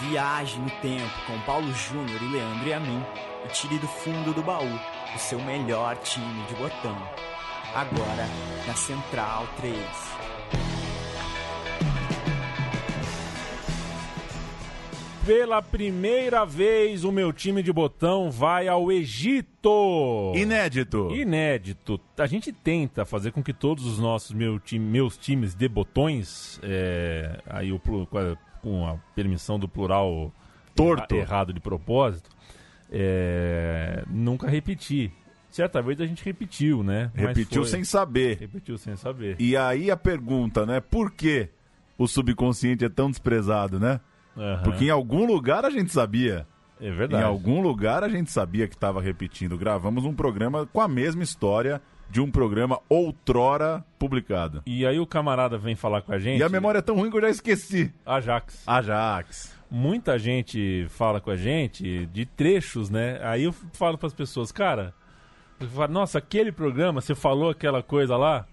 Viaje no tempo com Paulo Júnior e Leandro e a mim e tire do fundo do baú o seu melhor time de botão. Agora na Central 3. Pela primeira vez, o meu time de botão vai ao Egito. Inédito. Inédito. A gente tenta fazer com que todos os nossos meu time, meus times de botões, é, aí o, com, a, permissão do plural Torto. errado de propósito, é, nunca repetir. Certa vez a gente repetiu, né? Repetiu foi- sem saber. Repetiu sem saber. E aí a pergunta, né? Por que o subconsciente é tão desprezado, né? Aham. Porque em algum lugar a gente sabia. É verdade. Em algum lugar a gente sabia que estava repetindo. Gravamos um programa com a mesma história de um programa outrora publicado. E aí o camarada vem falar com a gente. E a memória é tão ruim que eu já esqueci. Ajax. Ajax. Muita gente fala com a gente de trechos, né? Aí eu falo para as pessoas, cara, nossa, aquele programa, você falou aquela coisa lá.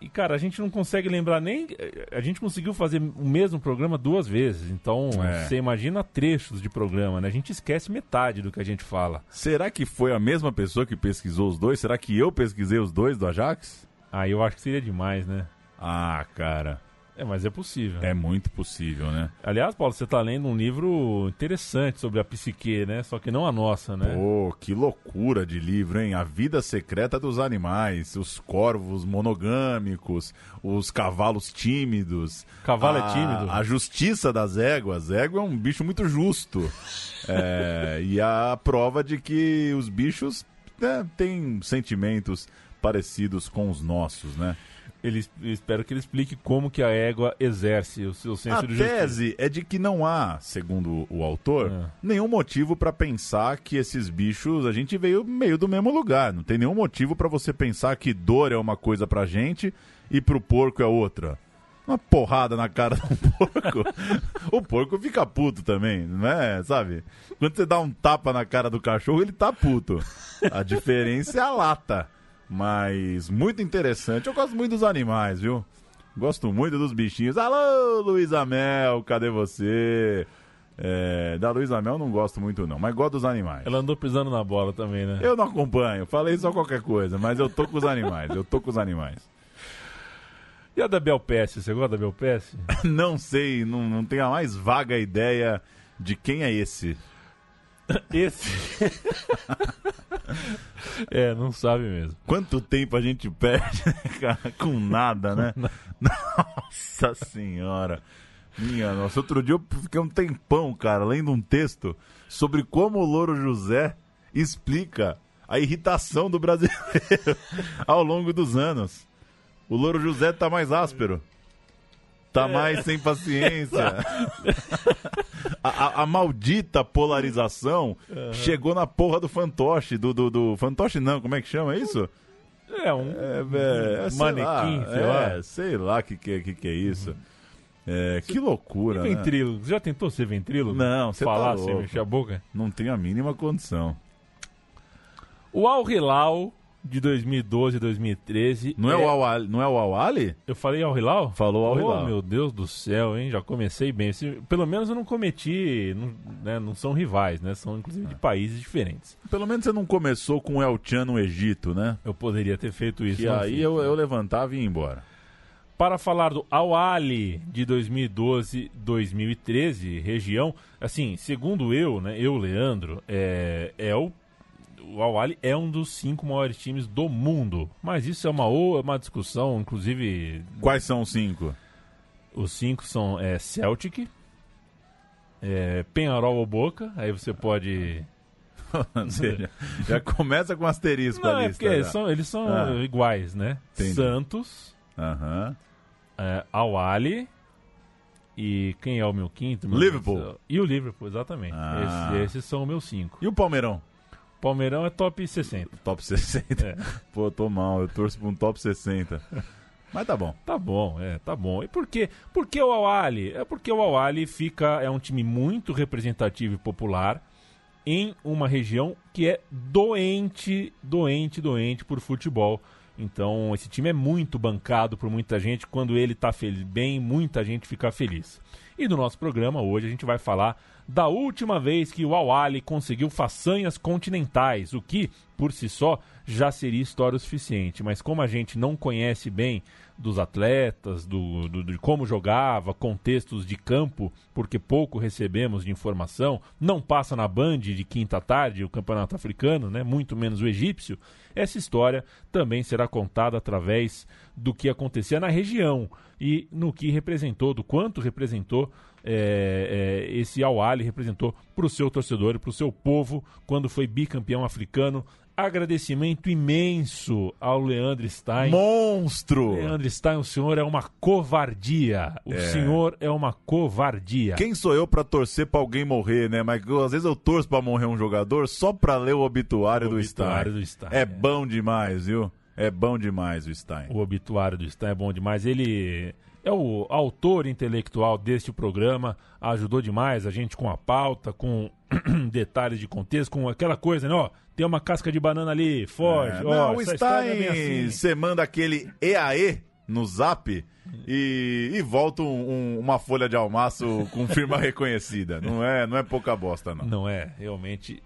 E, cara, a gente não consegue lembrar nem. A gente conseguiu fazer o mesmo programa duas vezes. Então, É. você imagina trechos de programa, né? A gente esquece metade do que a gente fala. Será que foi a mesma pessoa que pesquisou os dois? Será que eu pesquisei os dois do Ajax? Aí eu acho que seria demais, né? Ah, cara. É, mas é possível. É muito possível, né? Aliás, Paulo, você tá lendo um livro interessante sobre a psique, né? Só que não a nossa, né? Pô, que loucura de livro, hein? A vida secreta dos animais, os corvos monogâmicos, os cavalos tímidos. Cavalo é a- tímido? A justiça das éguas. Égua é um bicho muito justo. É, e a prova de que os bichos né, têm sentimentos parecidos com os nossos, né? Ele, espero que ele explique como que a égua exerce o seu senso A de justiça. tese é de que não há, segundo o autor, É. nenhum motivo para pensar que esses bichos a gente veio meio do mesmo lugar. Não tem nenhum motivo para você pensar que dor é uma coisa pra gente e pro porco é outra. Uma porrada na cara do porco. o porco fica puto também, não é? Sabe? Quando você dá um tapa na cara do cachorro, ele tá puto. A diferença é a lata. Mas muito interessante. Eu gosto muito dos animais, viu? Gosto muito dos bichinhos. Alô, Luísa Mel, cadê você? É, da Luísa Mel não gosto muito não, mas gosto dos animais. Ela andou pisando na bola também, né? Eu não acompanho, falei só qualquer coisa, mas eu tô com os animais, eu tô com os animais. E a da Belpeste, você gosta da Belpeste? Não sei, não, não tenho a mais vaga ideia de quem é esse. Esse. é, não sabe mesmo. Quanto tempo a gente perde, né, cara? Com nada, né? Nossa senhora. Minha nossa, outro dia eu fiquei um tempão, cara, lendo um texto sobre como o Louro José explica a irritação do brasileiro ao longo dos anos. O Louro José tá mais áspero. Tá mais sem paciência. A, a- a maldita polarização chegou na porra do fantoche. Do, do, do- Fantoche não, como é que chama isso? É um É, é, sei manequim, lá, sei é, lá. sei lá que que, que, que é isso. É, que loucura, né? Ventrílogo. Você já tentou ser ventrílogo? Não, você tá Falar sem louco. mexer a boca? Não tenho a mínima condição. O Al Hilal de 2012 e 2013. Não é, o Awali? Não é o Awali? Eu falei Al Hilal? Falou Al Oh, Hilal. meu Deus do céu, hein? Já comecei bem. Pelo menos eu não cometi. Não, né, não são rivais, né? São inclusive de países diferentes. Pelo menos você não começou com o El Chan no Egito, né? Eu poderia ter feito isso. Não aí fiz. eu, eu levantava e ia embora. Para falar do Awali de 2012-2013, região, assim, segundo eu, né, eu, Leandro, é, é o, o Awali é um dos cinco maiores times do mundo. Mas isso é uma, é uma discussão, inclusive, Quais são os cinco? os cinco são é, Celtic, é, Penharol ou Boca, aí você pode... Ou seja, já começa com asterisco Não, a é porque já. são, eles são Ah. iguais, né? Entendi. Santos, Aham. é, Awali e quem é o meu quinto? meu Liverpool. E o Liverpool, exatamente. Ah. Esses, esses são os meus cinco. E o Palmeirão? Palmeirão é top 60. Top 60. É. Pô, tô mal, eu torço pra um top 60. Mas tá bom. Tá bom, é, tá bom. E por quê? Por que o Awali? É porque o Awali fica, é um time muito representativo e popular em uma região que é doente, doente, doente por futebol. Então, esse time é muito bancado por muita gente. Quando ele está bem, muita gente fica feliz. E no nosso programa hoje a gente vai falar da última vez que o Awali conseguiu façanhas continentais, o que, por si só, já seria história o suficiente. Mas como a gente não conhece bem dos atletas, do, do, de como jogava, contextos de campo, porque pouco recebemos de informação, não passa na Band de quinta tarde o campeonato africano, né, muito menos o egípcio, essa história também será contada através do que acontecia na região e no que representou, do quanto representou é, é, esse Al representou para o seu torcedor e para o seu povo quando foi bicampeão africano agradecimento imenso ao Leandro Stein. Monstro! Leandro Stein, o senhor é uma covardia. O é. senhor é uma covardia. Quem sou eu para torcer para alguém morrer, né? Mas às vezes eu torço para morrer um jogador só para ler o obituário, o do, obituário Stein. do Stein. É, é bom demais, viu? É bom demais o Stein. O obituário do Stein é bom demais. Ele é o autor intelectual deste programa, ajudou demais a gente com a pauta, com detalhes de contexto, com aquela coisa, né? Ó, tem uma casca de banana ali, foge. É, não, ó, está em... Assim. Você manda aquele EAE no zap e, e volta um, um, uma folha de almaço com firma reconhecida. Não é, não é pouca bosta, não. Não é, realmente.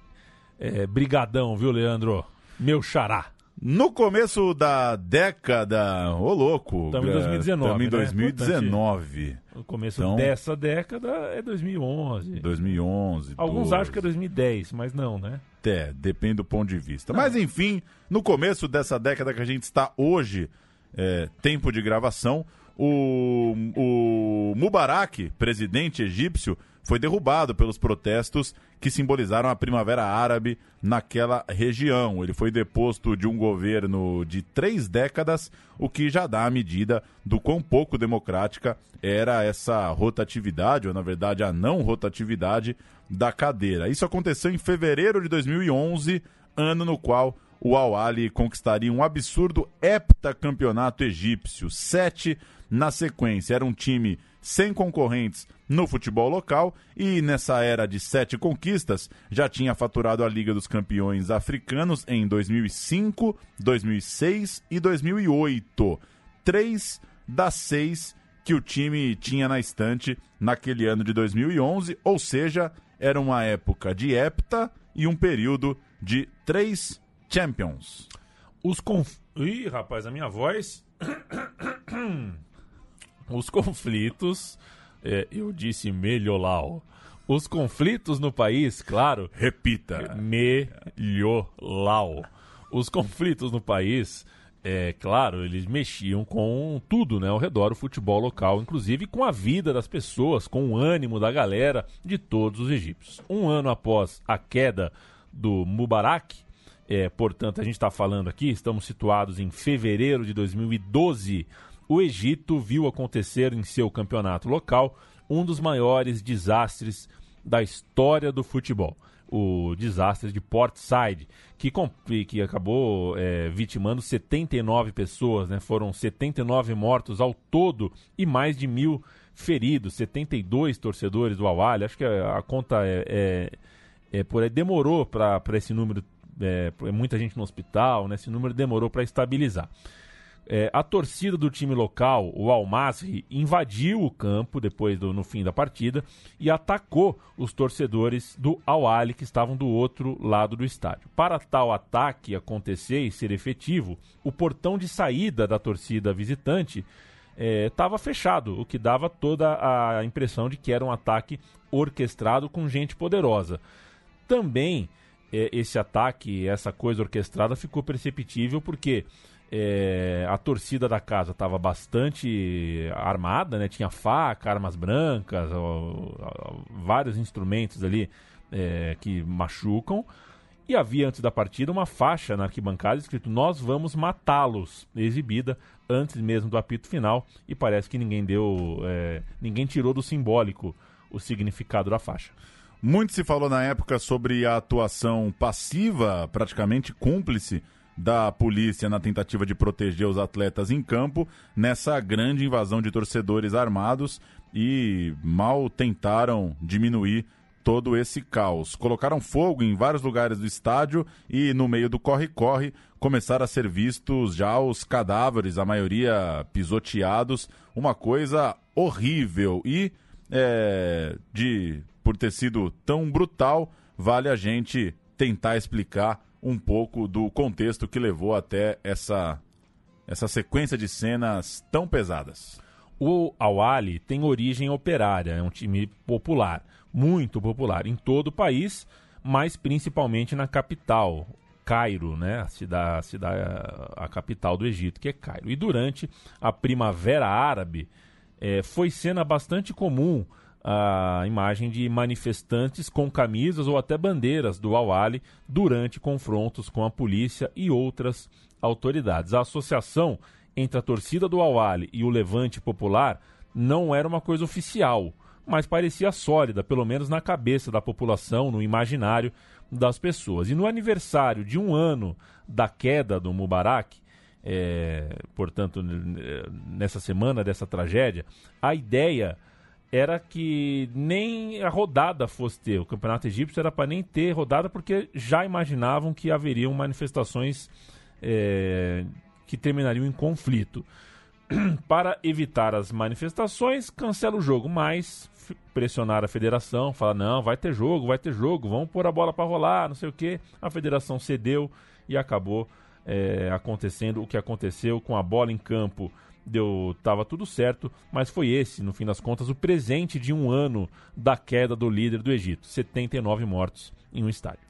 É, brigadão, viu, Leandro? Meu xará. No começo da década, ô oh, louco. Estamos em 2019. Estamos em 2019. Né? No começo então, dessa década é 2011. 2011. Alguns 12. acham que é 2010, mas não, né? É, depende do ponto de vista. Não. Mas enfim, no começo dessa década que a gente está hoje, é, tempo de gravação, o, o Mubarak, presidente egípcio, foi derrubado pelos protestos que simbolizaram a Primavera Árabe naquela região. Ele foi deposto de um governo de três décadas, o que já dá a medida do quão pouco democrática era essa rotatividade, ou na verdade a não rotatividade da cadeira. Isso aconteceu em fevereiro de 2011, ano no qual o Al-Ali conquistaria um absurdo heptacampeonato egípcio, sete na sequência. Era um time sem concorrentes no futebol local e nessa era de sete conquistas já tinha faturado a Liga dos Campeões Africanos em 2005, 2006 e 2008. Três das seis que o time tinha na estante naquele ano de 2011, ou seja, era uma época de hepta e um período de três Champions. Os conf... Ih, rapaz, a minha voz. Os conflitos é, eu disse melholau. Os conflitos no país, claro. Repita. Melholau. Os conflitos no país, é claro, eles mexiam com tudo, né, ao redor do futebol local, inclusive com a vida das pessoas, com o ânimo da galera de todos os egípcios. Um ano após a queda do Mubarak, é, portanto, a gente está falando aqui, estamos situados em fevereiro de 2012 o Egito viu acontecer em seu campeonato local um dos maiores desastres da história do futebol. O desastre de Port Said, que, que acabou é, vitimando 79 pessoas, né? foram 79 mortos ao todo e mais de mil feridos, 72 torcedores do Awali. Acho que a, conta é, é, é por aí, demorou para esse número, é, muita gente no hospital, né? esse número demorou para estabilizar. É, a torcida do time local, o Al-Masri, invadiu o campo depois do no fim da partida e atacou os torcedores do Al-Ali que estavam do outro lado do estádio. Para tal ataque acontecer e ser efetivo, o portão de saída da torcida visitante estava é, fechado, o que dava toda a impressão de que era um ataque orquestrado com gente poderosa. Também é, esse ataque, essa coisa orquestrada ficou perceptível porque é, a torcida da casa estava bastante armada, né? Tinha faca, armas brancas, ó, ó, vários instrumentos ali é, que machucam. E havia antes da partida uma faixa na arquibancada escrito Nós vamos matá-los, exibida antes mesmo do apito final. E parece que ninguém deu, é, ninguém tirou do simbólico o significado da faixa. Muito se falou na época sobre a atuação passiva, praticamente cúmplice da polícia na tentativa de proteger os atletas em campo nessa grande invasão de torcedores armados e mal tentaram diminuir todo esse caos. Colocaram fogo em vários lugares do estádio e no meio do corre-corre começaram a ser vistos já os cadáveres, a maioria pisoteados, uma coisa horrível e é, de por ter sido tão brutal, vale a gente tentar explicar um pouco do contexto que levou até essa essa sequência de cenas tão pesadas. O Awali tem origem operária, é um time popular, muito popular em todo o país, mas principalmente na capital, Cairo, né? A cidade, a, cidade, a capital do Egito, que é Cairo. E durante a Primavera Árabe, é, foi cena bastante comum a imagem de manifestantes com camisas ou até bandeiras do Awali durante confrontos com a polícia e outras autoridades. A associação entre a torcida do Awali e o Levante Popular não era uma coisa oficial, mas parecia sólida, pelo menos na cabeça da população, no imaginário das pessoas. E no aniversário de um ano da queda do Mubarak, é, portanto, nessa semana dessa tragédia, a ideia era que nem a rodada fosse ter. O campeonato egípcio era para nem ter rodada porque já imaginavam que haveriam manifestações é, que terminariam em conflito. para evitar as manifestações, cancela o jogo, mas pressionar a federação, falar não, vai ter jogo, vai ter jogo, vamos pôr a bola para rolar, não sei o que. A federação cedeu e acabou é, acontecendo o que aconteceu com a bola em campo deu tava tudo certo, mas foi esse, no fim das contas, o presente de um ano da queda do líder do Egito, 79 mortos em um estádio.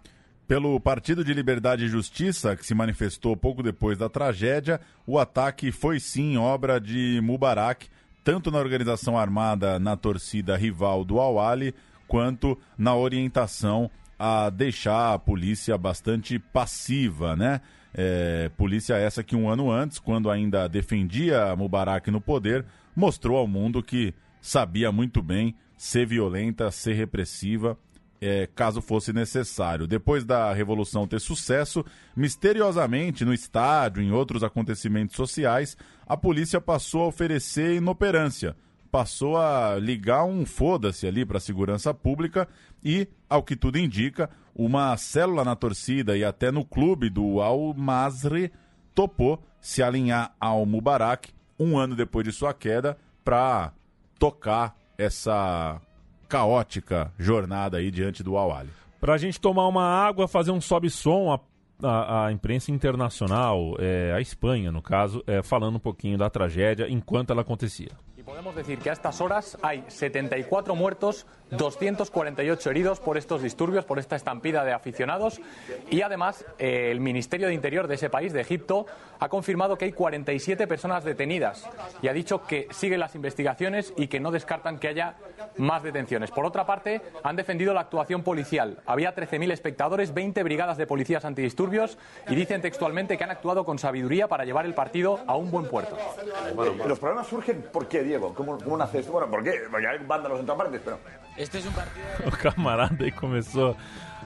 Pelo Partido de Liberdade e Justiça, que se manifestou pouco depois da tragédia, o ataque foi sim obra de Mubarak, tanto na organização armada na torcida rival do Awali, quanto na orientação a deixar a polícia bastante passiva, né? É, polícia essa que um ano antes, quando ainda defendia Mubarak no poder, mostrou ao mundo que sabia muito bem ser violenta, ser repressiva, é, caso fosse necessário. Depois da revolução ter sucesso, misteriosamente no estádio, em outros acontecimentos sociais, a polícia passou a oferecer inoperância, passou a ligar um foda-se ali para a segurança pública e, ao que tudo indica, uma célula na torcida e até no clube do Al-Masri topou se alinhar ao Mubarak um ano depois de sua queda para tocar essa caótica jornada aí diante do Al-Ali. Para a gente tomar uma água, fazer um sobe-som, a, a, a, imprensa internacional, é, a Espanha no caso, é, falando um pouquinho da tragédia enquanto ela acontecia. Podemos decir que a estas horas hay 74 muertos, 248 heridos por estos disturbios, por esta estampida de aficionados y además eh, el Ministerio de Interior de ese país, de Egipto, ha confirmado que hay 47 personas detenidas y ha dicho que siguen las investigaciones y que no descartan que haya más detenciones. Por otra parte, han defendido la actuación policial. Había 13.000 espectadores, 20 brigadas de policías antidisturbios y dicen textualmente que han actuado con sabiduría para llevar el partido a un buen puerto. Los problemas surgen porque Diego? ¿Cómo, cómo nace esto? Bueno, ¿por qué? Porque hay vándalos en todas partes, pero... Este es un partido... O camarada aí começou...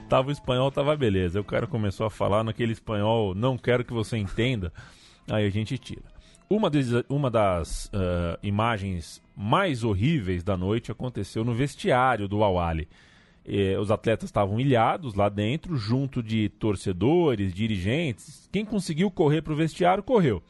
Tava o espanhol, tava beleza. O cara começou a falar naquele espanhol, não quero que você entenda. Aí a gente tira. Uma, des, uma das uh, imagens mais horríveis da noite aconteceu no vestiário do Awali. os atletas estavam ilhados lá dentro, junto de torcedores, dirigentes. Quem conseguiu correr para o vestiário, correu.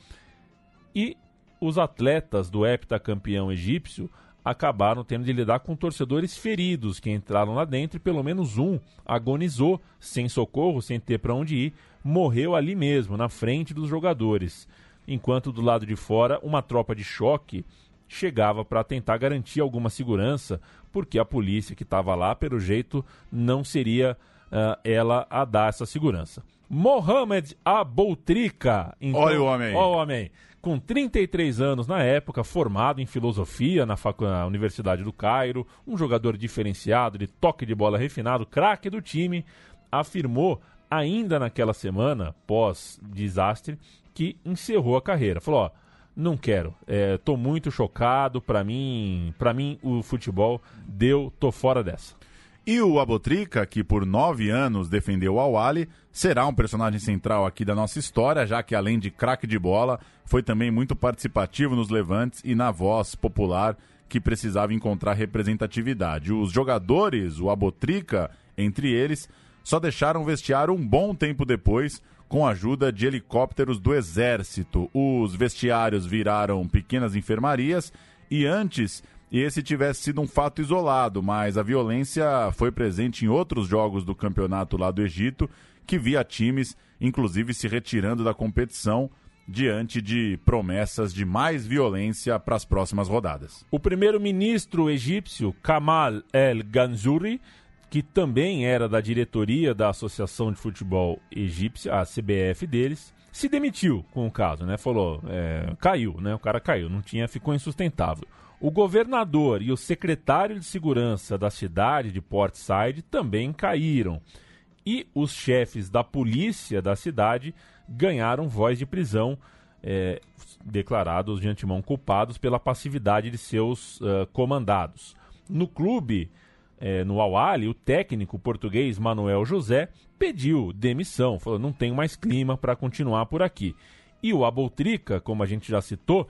E os atletas do heptacampeão egípcio acabaram tendo de lidar com torcedores feridos que entraram lá dentro e pelo menos um agonizou sem socorro, sem ter para onde ir, morreu ali mesmo, na frente dos jogadores. Enquanto do lado de fora, uma tropa de choque chegava para tentar garantir alguma segurança, porque a polícia que estava lá, pelo jeito, não seria uh, ela a dar essa segurança. Mohamed Aboutrika. Então, Olha o homem. Olha o homem com 33 anos na época, formado em filosofia na, na Universidade do Cairo, um jogador diferenciado, de toque de bola refinado, craque do time, afirmou ainda naquela semana, pós-desastre, que encerrou a carreira. Falou, ó, não quero, é, tô muito chocado, para mim, para mim o futebol deu, tô fora dessa. E o Abotrica, que por nove anos defendeu o Awali, será um personagem central aqui da nossa história, já que além de craque de bola, foi também muito participativo nos levantes e na voz popular que precisava encontrar representatividade. Os jogadores, o Abotrica, entre eles, só deixaram vestiário um bom tempo depois, com a ajuda de helicópteros do Exército. Os vestiários viraram pequenas enfermarias e antes esse tivesse sido um fato isolado, mas a violência foi presente em outros jogos do campeonato lá do Egito, que via times, inclusive, se retirando da competição diante de promessas de mais violência para as próximas rodadas. O primeiro-ministro egípcio Kamal El Ganzouri, que também era da diretoria da Associação de Futebol Egípcia, a CBF deles, se demitiu com o caso, né? Falou, é, caiu, né? O cara caiu, não tinha, ficou insustentável. O governador e o secretário de segurança da cidade de Port Said também caíram. E os chefes da polícia da cidade ganharam voz de prisão, é, declarados de antemão culpados pela passividade de seus uh, comandados. No clube, é, no Awali, o técnico português Manuel José pediu demissão, falou: não tenho mais clima para continuar por aqui. E o Aboltrica, como a gente já citou,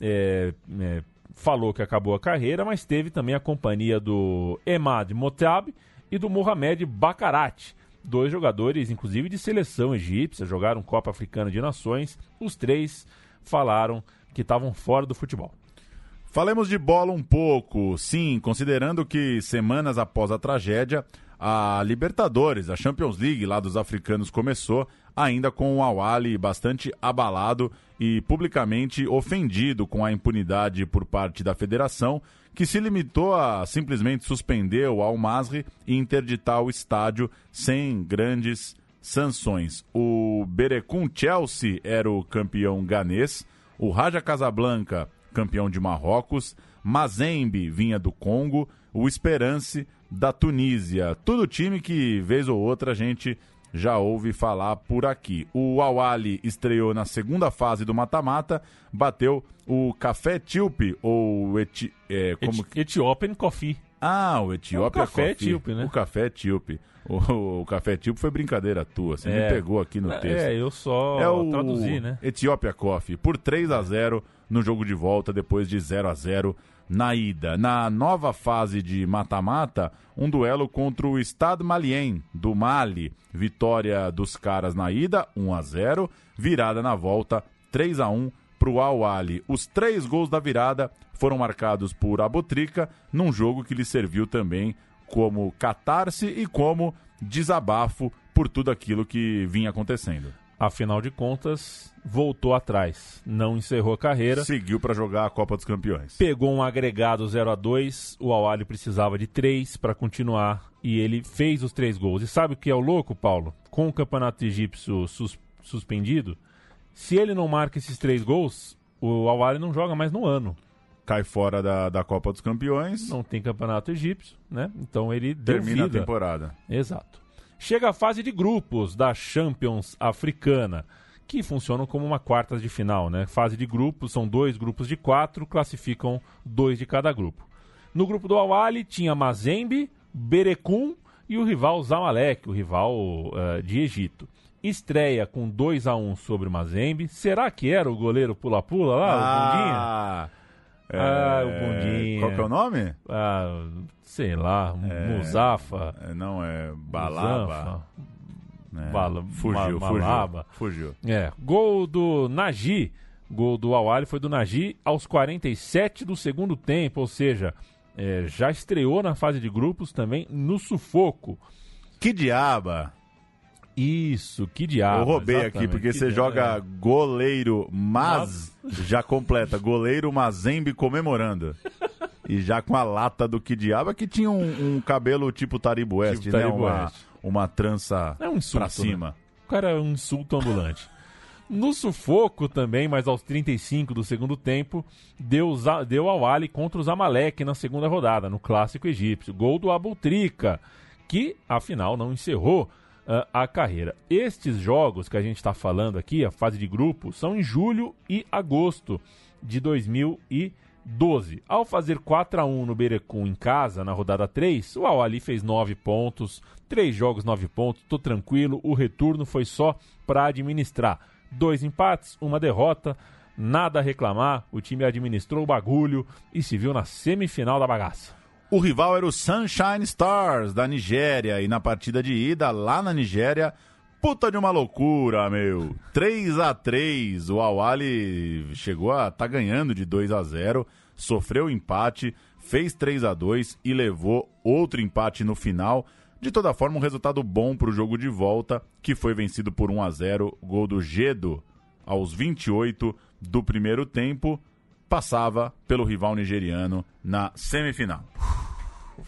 é, é, falou que acabou a carreira, mas teve também a companhia do Emad Motab e do Mohamed Bakarat dois jogadores, inclusive de seleção egípcia, jogaram Copa Africana de Nações. Os três falaram que estavam fora do futebol. Falemos de bola um pouco. Sim, considerando que semanas após a tragédia, a Libertadores, a Champions League lá dos africanos começou, ainda com o Awali bastante abalado e publicamente ofendido com a impunidade por parte da federação que se limitou a simplesmente suspender o Al-Masri e interditar o estádio sem grandes sanções. O Berecum Chelsea era o campeão ganês, o Raja Casablanca, campeão de Marrocos, Mazembe vinha do Congo, o Esperance da Tunísia. Tudo time que, vez ou outra, a gente já ouve falar por aqui. O Awali estreou na segunda fase do mata-mata, bateu o Café Tilpe, ou eti, é, como... Eti Ethiopian Coffee. Ah, o Etiópia é o café Coffee. né? O Café Etíope. O, o Café Etíope foi brincadeira tua, você é. me pegou aqui no texto. É, eu só é o traduzi, né? Etiópia Coffee, por 3 a 0 no jogo de volta, depois de 0 a 0 na ida. Na nova fase de mata-mata, um duelo contra o Stade Malien, do Mali. Vitória dos caras na ida, 1 a 0 Virada na volta, 3 a 1 para o Al Ali. Os três gols da virada foram marcados por Abotrica, num jogo que lhe serviu também como catarse e como desabafo por tudo aquilo que vinha acontecendo. Afinal de contas, voltou atrás, não encerrou a carreira. Seguiu para jogar a Copa dos Campeões. Pegou um agregado 0 a 2 o Awali precisava de três para continuar e ele fez os três gols. E sabe o que é o louco, Paulo? Com o campeonato egípcio sus suspendido, se ele não marca esses três gols, o Awali não joga mais no ano. Cai fora da, da Copa dos Campeões. Não tem campeonato egípcio, né? Então ele termina a temporada. Exato. Chega a fase de grupos da Champions Africana, que funcionam como uma quartas de final, né? Fase de grupos, são dois grupos de quatro, classificam dois de cada grupo. No grupo do Awali tinha Mazembe, Berecum e o rival Zamalek, o rival uh, de Egito. Estreia com 2 a 1 sobre o Mazembe. Será que era o goleiro pula-pula lá, ah, o Bundinha? É... Ah, o Bundinha. Qual que é o nome? Ah, sei lá, É, Muzafa. é, Não, é Balaba. Muzafa. né? Bala- fugiu, Ma- fugiu, Malaba. fugiu. É, gol do Nagy. Gol do Awali foi do Nagy aos 47 do segundo tempo, ou seja, é, já estreou na fase de grupos também no sufoco. Que diaba! Isso, que diabo. Eu roubei aqui, exatamente, porque que você diabo. joga goleiro mas, já completa, goleiro Mazembe comemorando. E já com a lata do que diaba, que tinha um, um cabelo tipo Taribo West, Tipo né? Taribo uma, West. uma trança É um insulto, pra cima. O cara é um insulto ambulante. No sufoco também, mas aos 35 do segundo tempo, deu, deu ao Ali contra o Zamalek na segunda rodada, no clássico egípcio. Gol do Abutrika, que afinal não encerrou ah, a carreira. Estes jogos que a gente está falando aqui, a fase de grupo, são em julho e agosto de 2012. Ao fazer 4 a 1 no Berecum em casa, na rodada 3, o Al-Ali fez 9 pontos, 3 jogos, 9 pontos, tô tranquilo, o retorno foi só para administrar. Dois empates, uma derrota, nada a reclamar, o time administrou o bagulho e se viu na semifinal da bagaça. O rival era o Sunshine Stars, da Nigéria, e na partida de ida, lá na Nigéria, puta de uma loucura, meu. 3 a 3 o Awali chegou a tá ganhando de 2 a 0 sofreu empate, fez 3 a 2 e levou outro empate no final. De toda forma, um resultado bom para o jogo de volta, que foi vencido por 1 a 0 gol do Gedo aos 28 do primeiro tempo, passava pelo rival nigeriano na semifinal.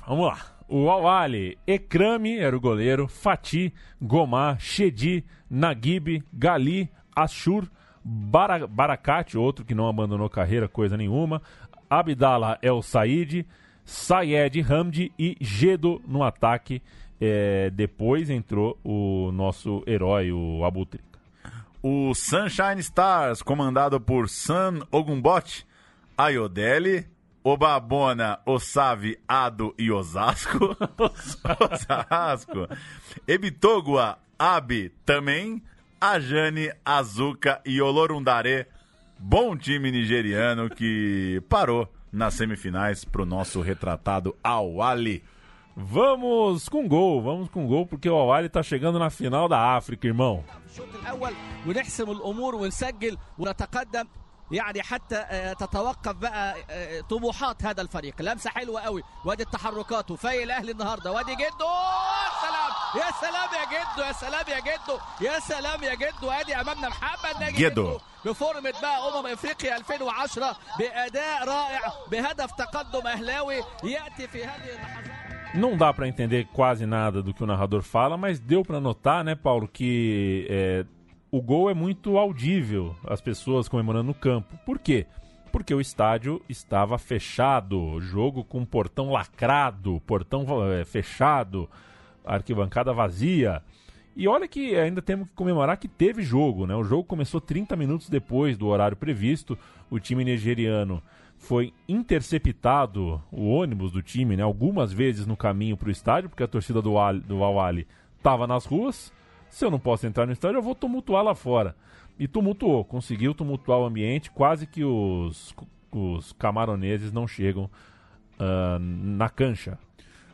Vamos lá. O Awali, Ekrami era o goleiro, Fati, Gomar, Shedi, Nagib, Gali, Ashur, Bara Barakat, outro que não abandonou carreira, coisa nenhuma, Abdallah El Said, Sayed Hamdi e Gedo no ataque. É, depois entrou o nosso herói, o Abutrika. O Sunshine Stars, comandado por San Ogumbot, Ayodele, Obabona, Osave, Ado e Osasco. Osasco. Ebitogua, Abi também. Ajane, Azuka e Olorundare. Bom time nigeriano que parou nas semifinais para o nosso retratado Awali. Vamos com gol, vamos com gol, porque o Awali está chegando na final da África, irmão. يعني حتى تتوقف بقى طموحات هذا الفريق. لمسة حلوة قوي. وادي التحركات وفايق الأهلي النهارده. وادي جدو! سلام! يا سلام يا جدو! يا سلام يا جدو! يا سلام يا جدو! ادي أمامنا محمد ناجي جدو. بفورمة بقى أمم إفريقيا 2010 بأداء رائع بهدف تقدم أهلاوي يأتي في هذه اللحظات. Não dá para entender quase nada do que o narrador fala, mas deu para notar, né, Paulo, que é, o gol é muito audível, as pessoas comemorando no campo. Por quê? Porque o estádio estava fechado, jogo com portão lacrado, portão é, fechado, arquibancada vazia. E olha que ainda temos que comemorar que teve jogo, né? O jogo começou 30 minutos depois do horário previsto. O time nigeriano foi interceptado, o ônibus do time, né? Algumas vezes no caminho para o estádio, porque a torcida do, Al, do Awali estava nas ruas. Se eu não posso entrar no estádio, eu vou tumultuar lá fora. E tumultuou, conseguiu tumultuar o ambiente, quase que os, os camaroneses não chegam uh, na cancha.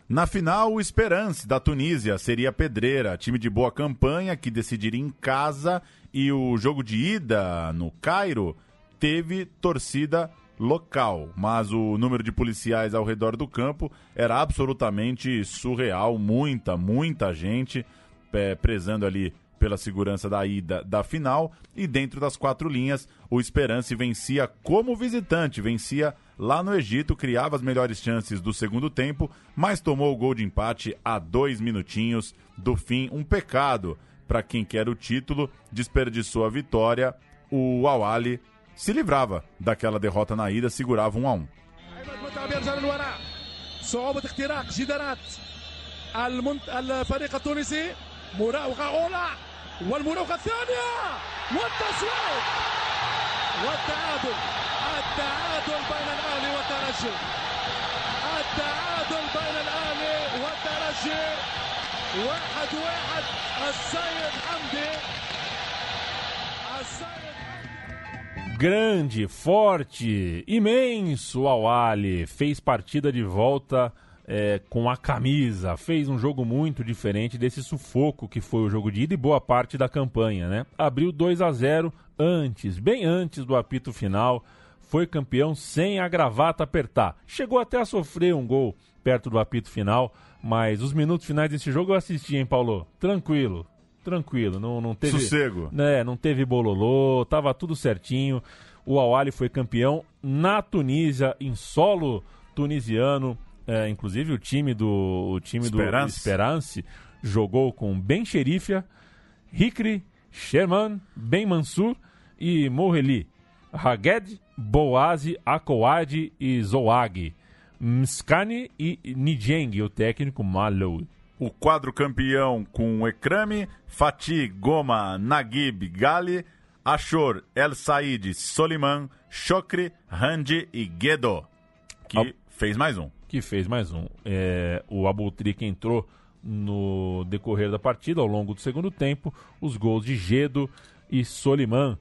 Na final, o Esperance, da Tunísia, seria pedreira, time de boa campanha que decidiria em casa e o jogo de ida no Cairo teve torcida local, mas o número de policiais ao redor do campo era absolutamente surreal, muita, muita gente é, prezando ali pela segurança da ida da final. E dentro das quatro linhas o Esperance vencia como visitante, vencia lá no Egito, criava as melhores chances do segundo tempo, mas tomou o gol de empate a dois minutinhos do fim, um pecado para quem quer o título, desperdiçou a vitória, o Awali se livrava daquela derrota na ida, segurava um a um. صعوبة اختراق جدارات المنت... الفريق التونسي مراوغة أولى والمراوغة الثانية والتصويت والتعادل التعادل بين الأهلي والترجي التعادل بين الأهلي والترجي واحد واحد السيد حمدي السيد Grande, forte, imenso Awali fez partida de volta é, com a camisa, fez um jogo muito diferente desse sufoco que foi o jogo de ida e boa parte da campanha, né? Abriu 2 a 0 antes, bem antes do apito final, foi campeão sem a gravata apertar. Chegou até a sofrer um gol perto do apito final, mas os minutos finais desse jogo eu assisti, hein, Paulo? Tranquilo, tranquilo, não, não teve. Sossego. Né, não teve bololô, tava tudo certinho. O Awali foi campeão na Tunísia, em solo tunisiano. É, inclusive o time do o time Esperance. do Esperance jogou com Ben Sherifia, Hikri, Sherman, Ben Mansur e Morreli. Haged, Boazi, Akouad e Zoag. Mskani e Nijeng, o técnico Malou. O quadro campeão com Ekrame, Fatih, Goma, Nagib, Gali, Ashor, El Said, Soliman, Chokri, Handi e Guedo, que fez mais um que fez mais um. É, o Abultrik entrou no decorrer da partida, ao longo do segundo tempo, os gols de Gedo e Soliman.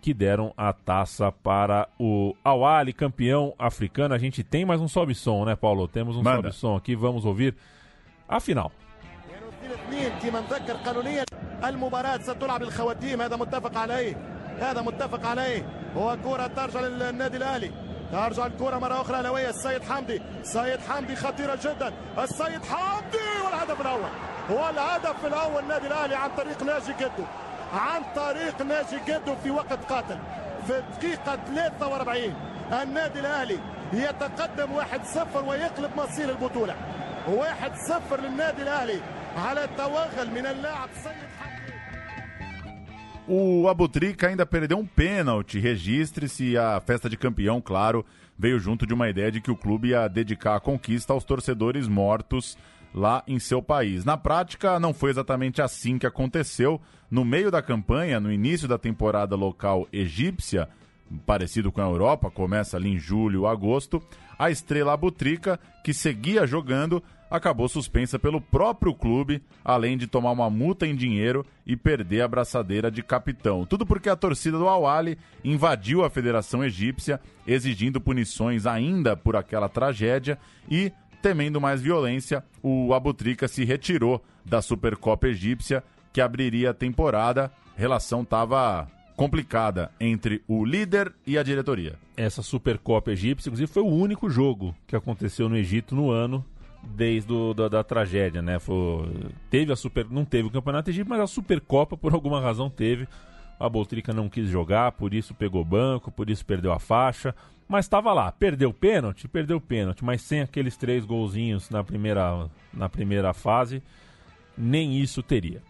que deram a taça para o Awali, campeão africano. A gente tem mais um sobe-som, né, Paulo? Temos um Manda. sobe-som aqui, vamos ouvir a final. اثنين كما نذكر قانونيا المباراة ستلعب الخواتيم هذا متفق عليه هذا متفق عليه هو كرة ترجع للنادي الأهلي ترجع الكرة مرة أخرى لوية. السيد حمدي سيد حمدي خطيرة جدا. السيد حمدي والهدف الأول. والهدف الأول النادي الأهلي عن طريق ناجي جدو. عن طريق ناجي جدو في وقت قاتل. في الدقيقة 43 النادي الأهلي يتقدم 1-0 ويقلب مصير البطولة. 1-0 للنادي الأهلي على التوغل من اللاعب سيد O Abutrica ainda perdeu um pênalti. Registre-se a festa de campeão, claro, veio junto de uma ideia de que o clube ia dedicar a conquista aos torcedores mortos lá em seu país. Na prática, não foi exatamente assim que aconteceu. No meio da campanha, no início da temporada local egípcia, parecido com a Europa, começa ali em julho, agosto, a estrela Abutrica, que seguia jogando, acabou suspensa pelo próprio clube, além de tomar uma multa em dinheiro e perder a braçadeira de capitão. Tudo porque a torcida do Awali invadiu a Federação Egípcia, exigindo punições ainda por aquela tragédia e, temendo mais violência, o Abutrica se retirou da Supercopa Egípcia, que abriria a temporada. A relação estava complicada entre o líder e a diretoria. Essa Supercopa Egípcia, inclusive, foi o único jogo que aconteceu no Egito no ano desde o, da, da tragédia, né? Foi, teve a super, não teve o campeonato egípcio, mas a Supercopa por alguma razão teve. A Boltrica não quis jogar, por isso pegou banco, por isso perdeu a faixa, mas estava lá. Perdeu o pênalti, perdeu o pênalti, mas sem aqueles três golzinhos na primeira, na primeira fase, nem isso teria.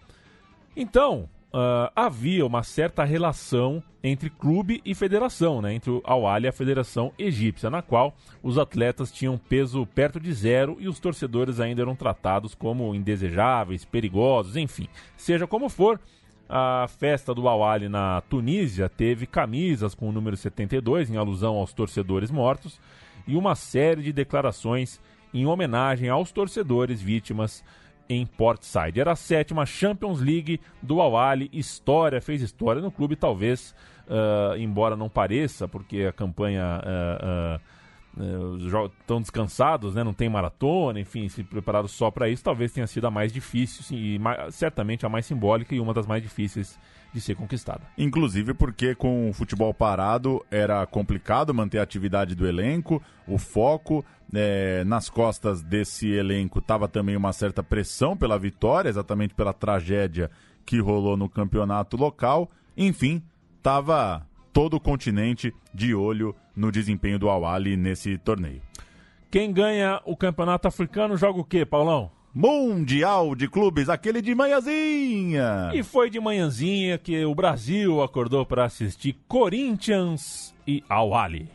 Então, ah, havia uma certa relação entre clube e federação, né? entre o Al-Ahly e a Federação Egípcia, na qual os atletas tinham peso perto de zero e os torcedores ainda eram tratados como indesejáveis, perigosos, enfim. Seja como for, a festa do Al-Ahly na Tunísia teve camisas com o número 72, em alusão aos torcedores mortos, e uma série de declarações em homenagem aos torcedores vítimas em Portside. Era a sétima Champions League do Al-Ahly, história, fez história no clube, talvez, ah, embora não pareça, porque a campanha ah, ah, eh, os jogos estão descansados, né? não tem maratona, enfim, se prepararam só para isso, talvez tenha sido a mais difícil sim, e certamente a mais simbólica e uma das mais difíceis de ser conquistada. Inclusive porque com o futebol parado era complicado manter a atividade do elenco, o foco eh, nas costas desse elenco estava também uma certa pressão pela vitória, exatamente pela tragédia que rolou no campeonato local. Enfim, estava todo o continente de olho no desempenho do Awali nesse torneio. Quem ganha o campeonato africano joga o quê, Paulão? Mundial de Clubes, aquele de manhãzinha. E foi de manhãzinha que o Brasil acordou para assistir Corinthians e Al-Ahly.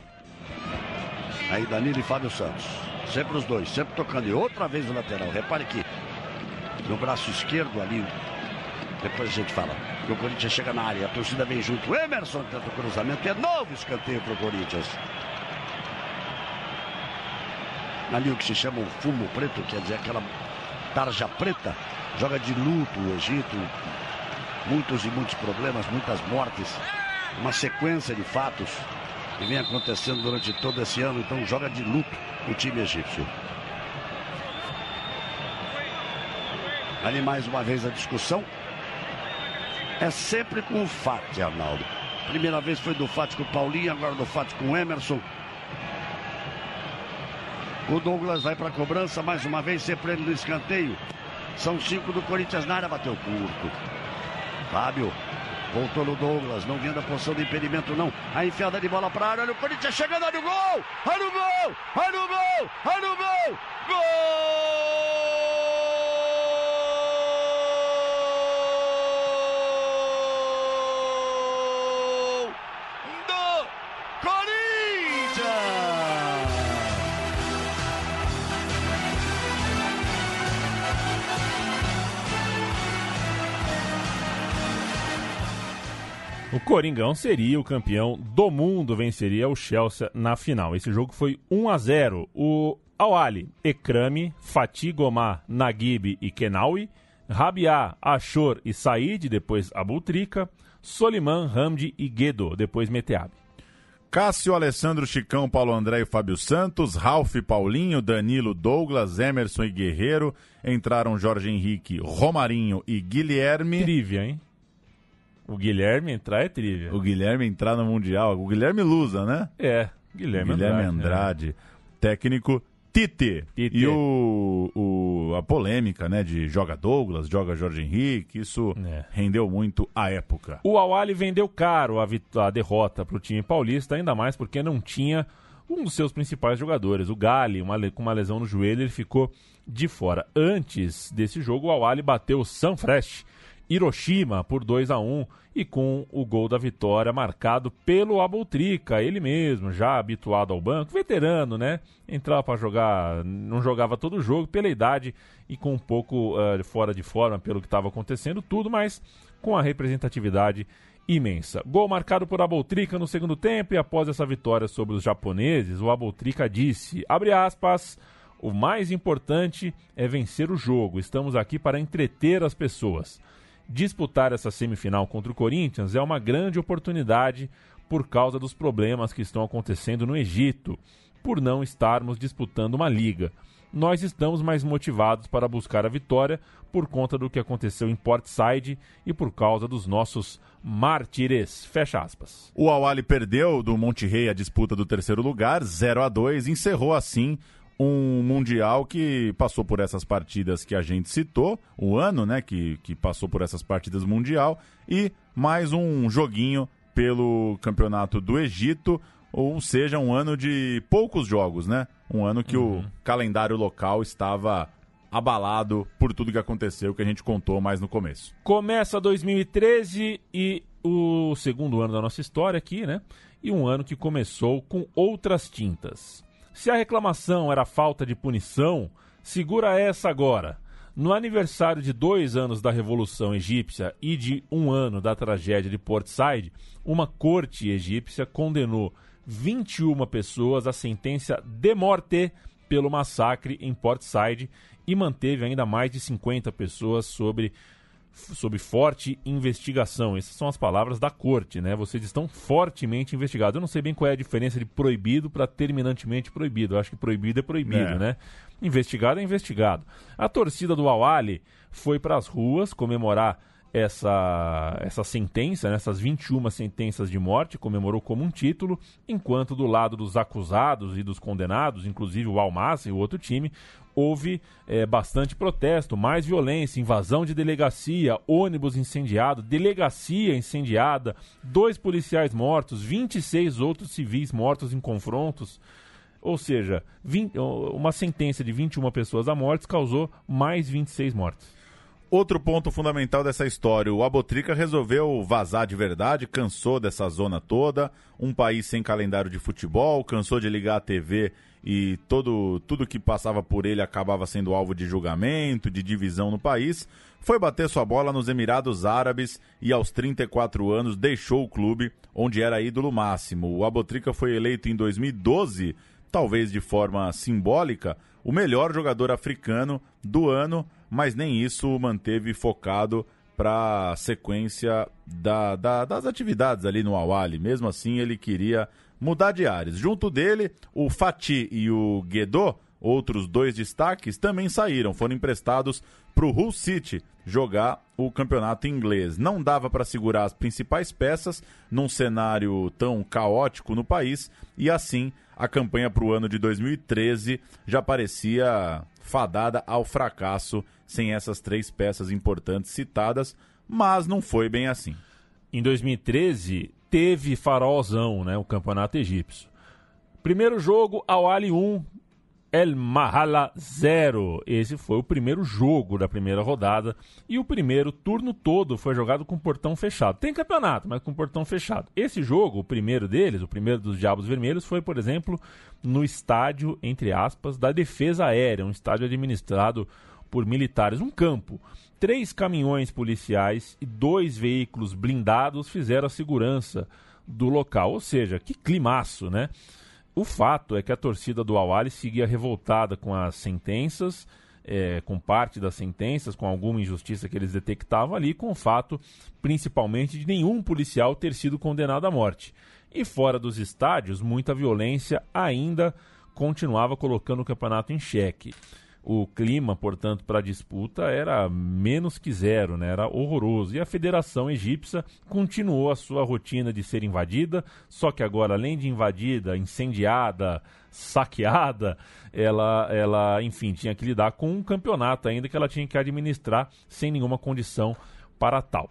Aí Danilo e Fábio Santos. Sempre os dois, sempre tocando. E outra vez no lateral. Repare que no braço esquerdo ali, depois a gente fala. que O Corinthians chega na área, a torcida vem junto. O Emerson tenta o cruzamento e é novo escanteio para o Corinthians. Ali o que se chama o fumo preto, quer dizer aquela tarja preta, joga de luto o Egito. Muitos e muitos problemas, muitas mortes. Uma sequência de fatos que vem acontecendo durante todo esse ano, então joga de luto o time egípcio. Ali mais uma vez a discussão é sempre com o Fati, Arnaldo. Primeira vez foi do Fati com o Paulinho, agora do Fati com o Emerson. O Douglas vai para a cobrança mais uma vez, sempre ele no escanteio. São cinco do Corinthians na área, bateu curto. Fábio voltou no Douglas, não vindo a posição de impedimento, não. A enfiada de bola para a área, olha o Corinthians chegando, olha o gol! Olha o gol! Olha o gol! Olha o gol! Gol! Coringão seria o campeão do mundo, venceria o Chelsea na final. Esse jogo foi 1 a 0. O Awali, Ekrami, Fatih Gomar, Naguib e Kenawi, Rabiá, Ashor e Said, depois Abutrika, Soliman, Hamdi e Guedo, depois Meteab. Cássio, Alessandro, Chicão, Paulo André e Fábio Santos, Ralph Paulinho, Danilo, Douglas, Emerson e Guerreiro. Entraram Jorge Henrique, Romarinho e Guilherme. Trívia, hein? O Guilherme entrar é trívia. O Guilherme entrar no Mundial. O Guilherme Lusa, né? É, Guilherme, Guilherme Andrade. Andrade. Técnico Tite. Tite. E o, o- a polêmica, né? De joga Douglas, joga Jorge Henrique. Isso É. rendeu muito à época. O Awali vendeu caro a, vit- a derrota para o time paulista, ainda mais porque não tinha um dos seus principais jogadores. O Gali, uma le- com uma lesão no joelho, ele ficou de fora. Antes desse jogo, o Awali bateu o Sanfrecce, Hiroshima, por 2 a 1 e com o gol da vitória marcado pelo Abutrica, ele mesmo, já habituado ao banco, veterano, né? Entrava para jogar, não jogava todo o jogo pela idade e com um pouco eh, fora de forma pelo que estava acontecendo, tudo, mas com a representatividade imensa. Gol marcado por Aboltrica no segundo tempo e após essa vitória sobre os japoneses, o Aboltrica disse, abre aspas, o mais importante é vencer o jogo. Estamos aqui para entreter as pessoas. Disputar essa semifinal contra o Corinthians é uma grande oportunidade por causa dos problemas que estão acontecendo no Egito, por não estarmos disputando uma liga. Nós estamos mais motivados para buscar a vitória por conta do que aconteceu em Port Said e por causa dos nossos mártires. Fecha aspas. O Awali perdeu do Monte Rei a disputa do terceiro lugar, 0 a 2 encerrou assim um Mundial que passou por essas partidas que a gente citou, o ano né, que, que passou por essas partidas Mundial, e mais um joguinho pelo Campeonato do Egito, ou seja, um ano de poucos jogos, né? Um ano que o calendário local estava abalado por tudo que aconteceu, que a gente contou mais no começo. Começa 2013 e o segundo ano da nossa história aqui, né? E um ano que começou com outras tintas. Se a reclamação era falta de punição, segura essa agora. No aniversário de dois anos da Revolução Egípcia e de um ano da tragédia de Port Said, uma corte egípcia condenou 21 pessoas à sentença de morte pelo massacre em Port Said e manteve ainda mais de 50 pessoas sobre sob forte investigação. Essas são as palavras da corte, né? Vocês estão fortemente investigados. Eu não sei bem qual é a diferença de proibido para terminantemente proibido. Eu acho que proibido é proibido, É. né? Investigado é investigado. A torcida do Awali foi para as ruas comemorar essa, essa sentença, né? essas 21 sentenças de morte, comemorou como um título, enquanto do lado dos acusados e dos condenados, inclusive o Almas e o outro time, houve eh, bastante protesto, mais violência, invasão de delegacia, ônibus incendiado, delegacia incendiada, dois policiais mortos, 26 outros civis mortos em confrontos. Ou seja, 20 uma sentença de 21 pessoas a mortes causou mais 26 mortes. Outro ponto fundamental dessa história, o Abotrica resolveu vazar de verdade, cansou dessa zona toda, um país sem calendário de futebol, cansou de ligar a TV e todo, tudo que passava por ele acabava sendo alvo de julgamento, de divisão no país, foi bater sua bola nos Emirados Árabes e aos 34 anos deixou o clube onde era ídolo máximo. O Abotrica foi eleito em 2012, talvez de forma simbólica, o melhor jogador africano do ano, mas nem isso o manteve focado para a sequência da- da- das atividades ali no Awali. Mesmo assim, ele queria mudar de ares. Junto dele, o Fatih e o Guedo, outros dois destaques, também saíram, foram emprestados para o Hull City jogar o campeonato inglês. Não dava para segurar as principais peças num cenário tão caótico no país e assim a campanha para o ano de 2013 já parecia fadada ao fracasso sem essas três peças importantes citadas, mas não foi bem assim. Em 2013, teve farolzão, né, o campeonato egípcio. Primeiro jogo, Al Ali 1, El Mahala 0. Esse foi o primeiro jogo da primeira rodada e o primeiro turno todo foi jogado com portão fechado. Tem campeonato, mas com portão fechado. Esse jogo, o primeiro deles, o primeiro dos Diabos Vermelhos, foi, por exemplo, no estádio, entre aspas, da Defesa Aérea, um estádio administrado por militares, um campo. Três caminhões policiais e dois veículos blindados fizeram a segurança do local. Ou seja, que climaço, né? O fato é que a torcida do Awali seguia revoltada com as sentenças é, com parte das sentenças, com alguma injustiça que eles detectavam ali, com o fato, principalmente, de nenhum policial ter sido condenado à morte. E fora dos estádios, muita violência ainda continuava colocando o campeonato em xeque. O clima, portanto, para a disputa era menos que zero, né? era horroroso. E a Federação Egípcia continuou a sua rotina de ser invadida, só que agora, além de invadida, incendiada, saqueada, ela, ela, enfim, tinha que lidar com um campeonato ainda que ela tinha que administrar sem nenhuma condição para tal.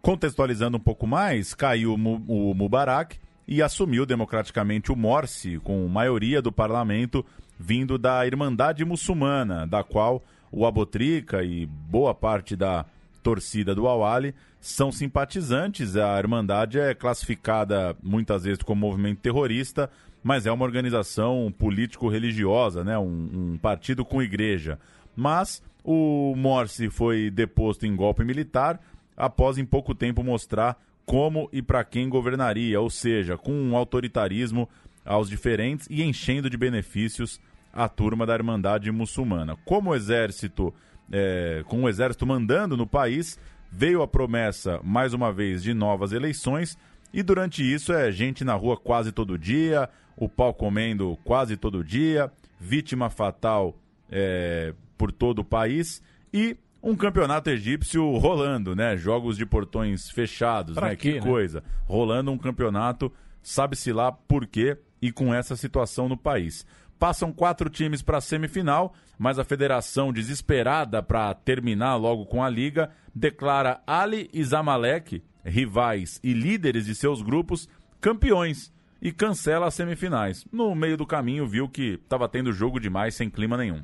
Contextualizando um pouco mais, caiu o Mubarak e assumiu democraticamente o Morsi, com maioria do parlamento vindo da Irmandade Muçulmana, da qual o Abotrica e boa parte da torcida do Awali são simpatizantes. A Irmandade é classificada muitas vezes como movimento terrorista, mas é uma organização político-religiosa, né? Um, um, partido com igreja. Mas o Morsi foi deposto em golpe militar após em pouco tempo mostrar como e para quem governaria, ou seja, com um autoritarismo aos diferentes e enchendo de benefícios a turma da Irmandade Muçulmana. Como o exército, é, com o exército mandando no país, veio a promessa, mais uma vez, de novas eleições, e durante isso é gente na rua quase todo dia, o pau comendo quase todo dia, vítima fatal é, por todo o país e um campeonato egípcio rolando, né? Jogos de portões fechados, pra né? Quê, que né? coisa. Rolando um campeonato, sabe-se lá por quê e com essa situação no país. Passam quatro times para a semifinal, mas a federação, desesperada para terminar logo com a liga, declara Ali e Zamalek, rivais e líderes de seus grupos, campeões e cancela as semifinais. No meio do caminho, viu que estava tendo jogo demais sem clima nenhum.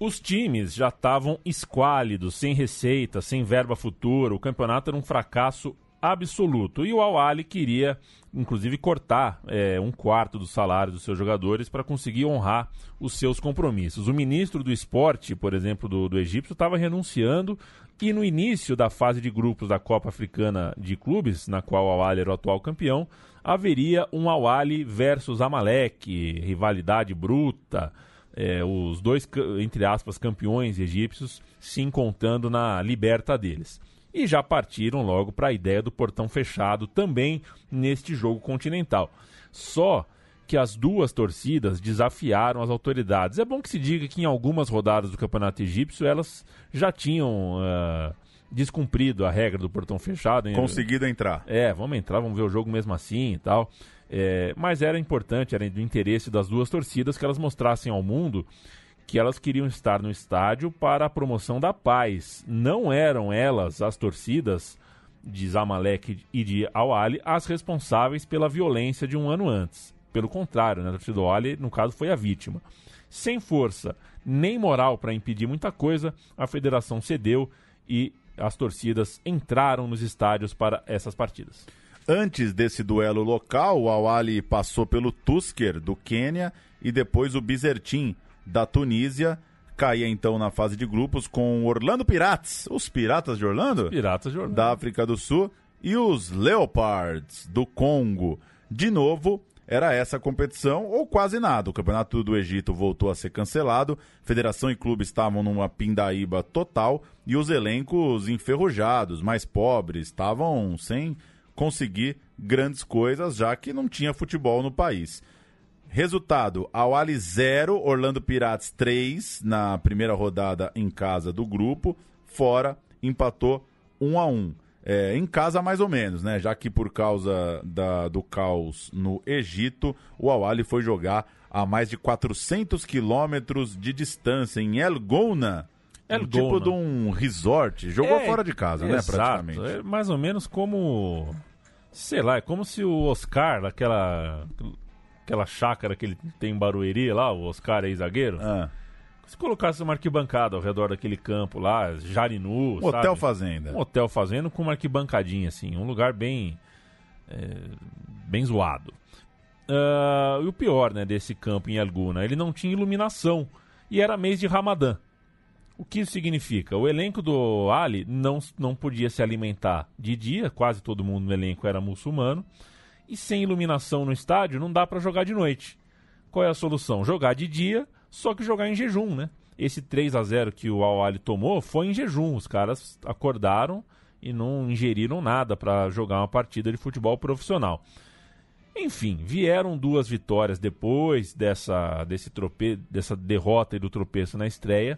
Os times já estavam esquálidos, sem receita, sem verba futura. O campeonato era um fracasso absoluto. E o Al queria, inclusive, cortar é, um quarto do salário dos seus jogadores para conseguir honrar os seus compromissos. O ministro do esporte, por exemplo, do, do Egito, estava renunciando. E no início da fase de grupos da Copa Africana de Clubes, na qual o Al era o atual campeão, haveria um Al versus Amalek, rivalidade bruta é, os dois, entre aspas, campeões egípcios se encontrando na liberta deles. E já partiram logo para a ideia do portão fechado também neste jogo continental. Só que as duas torcidas desafiaram as autoridades. É bom que se diga que em algumas rodadas do campeonato egípcio elas já tinham uh, descumprido a regra do portão fechado. Conseguido entrar. É, vamos entrar, vamos ver o jogo mesmo assim e tal. É, mas era importante, era do interesse das duas torcidas que elas mostrassem ao mundo que elas queriam estar no estádio para a promoção da paz. Não eram elas, as torcidas de Zamalek e de Al-Ali, as responsáveis pela violência de um ano antes. Pelo contrário, né, a torcida do Al-Ali, no caso, foi a vítima. Sem força nem moral para impedir muita coisa, a federação cedeu e as torcidas entraram nos estádios para essas partidas. Antes desse duelo local, o Awali passou pelo Tusker, do Quênia, e depois o Bizertin, da Tunísia. Caía então na fase de grupos com Orlando Pirates, os Piratas de Orlando? Piratas de Orlando. Da África do Sul. E os Leopards, do Congo. De novo, era essa a competição, ou quase nada. O Campeonato do Egito voltou a ser cancelado, federação e clube estavam numa pindaíba total e os elencos enferrujados, mais pobres, estavam sem conseguir grandes coisas, já que não tinha futebol no país. Resultado: Awali 0, Orlando Pirates 3 na primeira rodada em casa do grupo, fora empatou 1 a 1. É, em casa mais ou menos, né? Já que por causa da, do caos no Egito, o Awali foi jogar a mais de 400 quilômetros de distância em El Gouna, El um tipo de um resort. Jogou É, fora de casa, né? exato. Praticamente. É mais ou menos como. Sei lá, é como se o Oscar, aquela. Aquela chácara que ele tem em Barueri lá, o Oscar é zagueiro. Ah, Se colocasse uma arquibancada ao redor daquele campo lá, Jarinu, hotel sabe? fazenda. Um hotel fazendo com uma arquibancadinha, assim. Um lugar bem. é, bem zoado. Ah, e o pior, né, desse campo em Alguna, ele não tinha iluminação. E era mês de Ramadã. O que isso significa? O elenco do Ali não, não podia se alimentar de dia, quase todo mundo no elenco era muçulmano. E sem iluminação no estádio, não dá para jogar de noite. Qual é a solução? Jogar de dia, só que jogar em jejum, né? esse 3 a 0 que o Al Ahly tomou foi em jejum. Os caras acordaram e não ingeriram nada para jogar uma partida de futebol profissional. Enfim, vieram duas vitórias depois dessa, desse trope, dessa derrota e do tropeço na estreia.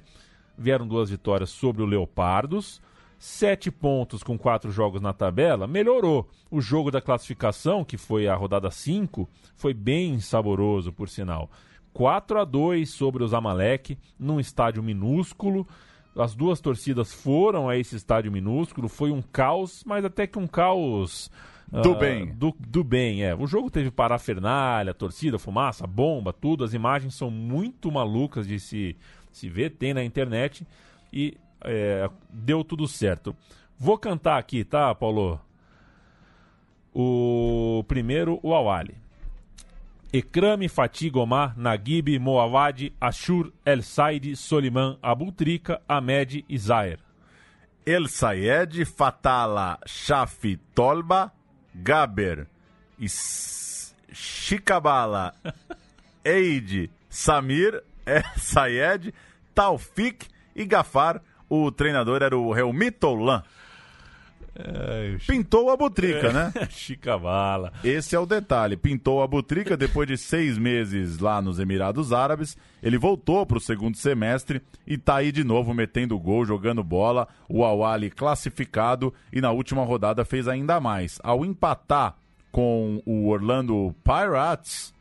Vieram duas vitórias sobre o Leopardos. Sete pontos com quatro jogos na tabela, melhorou. O jogo da classificação, que foi a rodada 5, foi bem saboroso, por sinal. 4 a 2 sobre os Amalek, num estádio minúsculo. As duas torcidas foram a esse estádio minúsculo. Foi um caos, mas até que um caos Do ah, bem. Do, do bem, é. O jogo teve parafernália, torcida, fumaça, bomba, tudo. As imagens são muito malucas de se, se ver, tem na internet. E é, deu tudo certo. Vou cantar aqui, tá, Paulo? O primeiro, o Awali. Ekrami, Fatih, Gomar, Naguib, Moawad, Ashur, El Said, Soliman, Abutrika, Ahmed e Zaire. El Sayed, Fatala, Shafi, Tolba, Gaber, Is- Shikabala, Eid, Samir, El Sayed, Taufik e Gafar. O treinador era o Helmitolan. Pintou a butrica, né? Chicabala. Esse é o detalhe. Pintou a butrica depois de seis meses lá nos Emirados Árabes. Ele voltou para o segundo semestre e tá aí de novo metendo gol, jogando bola. O Awali classificado e na última rodada fez ainda mais. Ao empatar com o Orlando Pirates,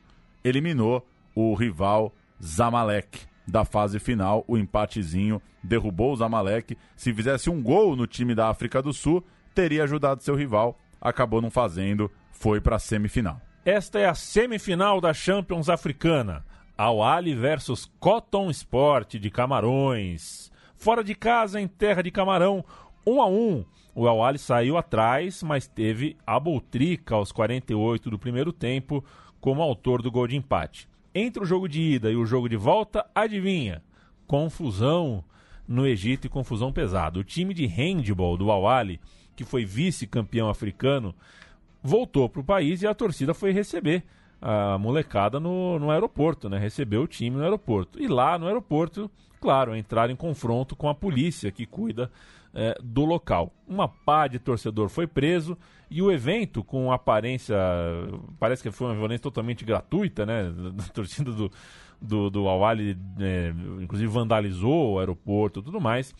eliminou o rival Zamalek da fase final. O empatezinho derrubou o Zamalek. Se fizesse um gol no time da África do Sul, teria ajudado seu rival. Acabou não fazendo, foi para a semifinal. Esta é a semifinal da Champions Africana. Al Ali versus Cotton Sport de Camarões. Fora de casa, em terra de Camarão, 1 um a 1 um. O Al Ali saiu atrás, mas teve a Boltrica aos 48 do primeiro tempo como autor do gol de empate. Entre o jogo de ida e o jogo de volta, adivinha? Confusão no Egito e confusão pesada. O time de handball do Al Ali, que foi vice-campeão africano, voltou para o país e a torcida foi receber a molecada no, no aeroporto, né? Recebeu o time no aeroporto. E lá no aeroporto, claro, entraram em confronto com a polícia que cuida é, do local. Uma pá de torcedor foi preso e o evento, com aparência. Parece que foi uma violência totalmente gratuita, né? Da torcida do, do, do Awali, é, inclusive vandalizou o aeroporto e tudo mais,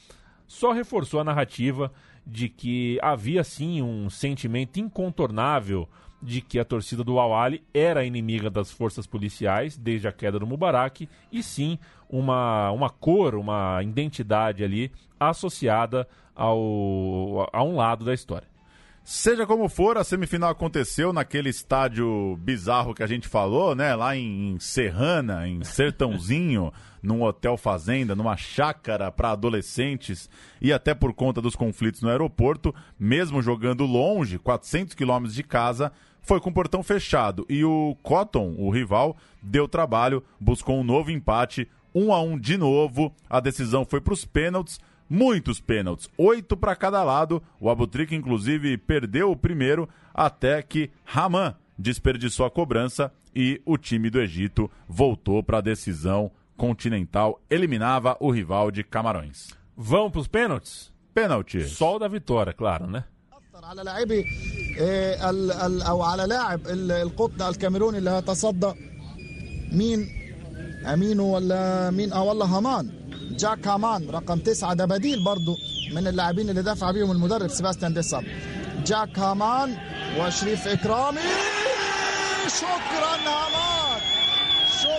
só reforçou a narrativa de que havia sim um sentimento incontornável de que a torcida do Awali era inimiga das forças policiais desde a queda do Mubarak e sim uma, uma cor, uma identidade ali associada ao, a um lado da história. Seja como for, a semifinal aconteceu naquele estádio bizarro que a gente falou, né? Lá em Serrana, em Sertãozinho, num hotel fazenda, numa chácara para adolescentes e até por conta dos conflitos no aeroporto, mesmo jogando longe, 400 quilômetros de casa, foi com o portão fechado. E o Cotton, o rival, deu trabalho, buscou um novo empate, um a um de novo. A decisão foi para os pênaltis muitos pênaltis, oito para cada lado. O Abutrica, inclusive, perdeu o primeiro até que Raman desperdiçou a cobrança e o time do Egito voltou para a decisão continental, eliminava o rival de Camarões. Vamos para os pênaltis? Pênalti. Só o da vitória, claro, né? على لاعبي آه، ال- ال- أو على لاعب ال- القطن الكاميروني اللي هيتصدى. مين؟ أمينو ولا مين؟ آه والله هامان. جاك هامان رقم تسعة. ده بديل برضو من اللاعبين اللي دافع بيهم المدرب سيباستيان ديساب. جاك هامان وشريف إكرامي. شكرا هامان.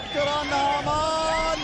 شكرا هامان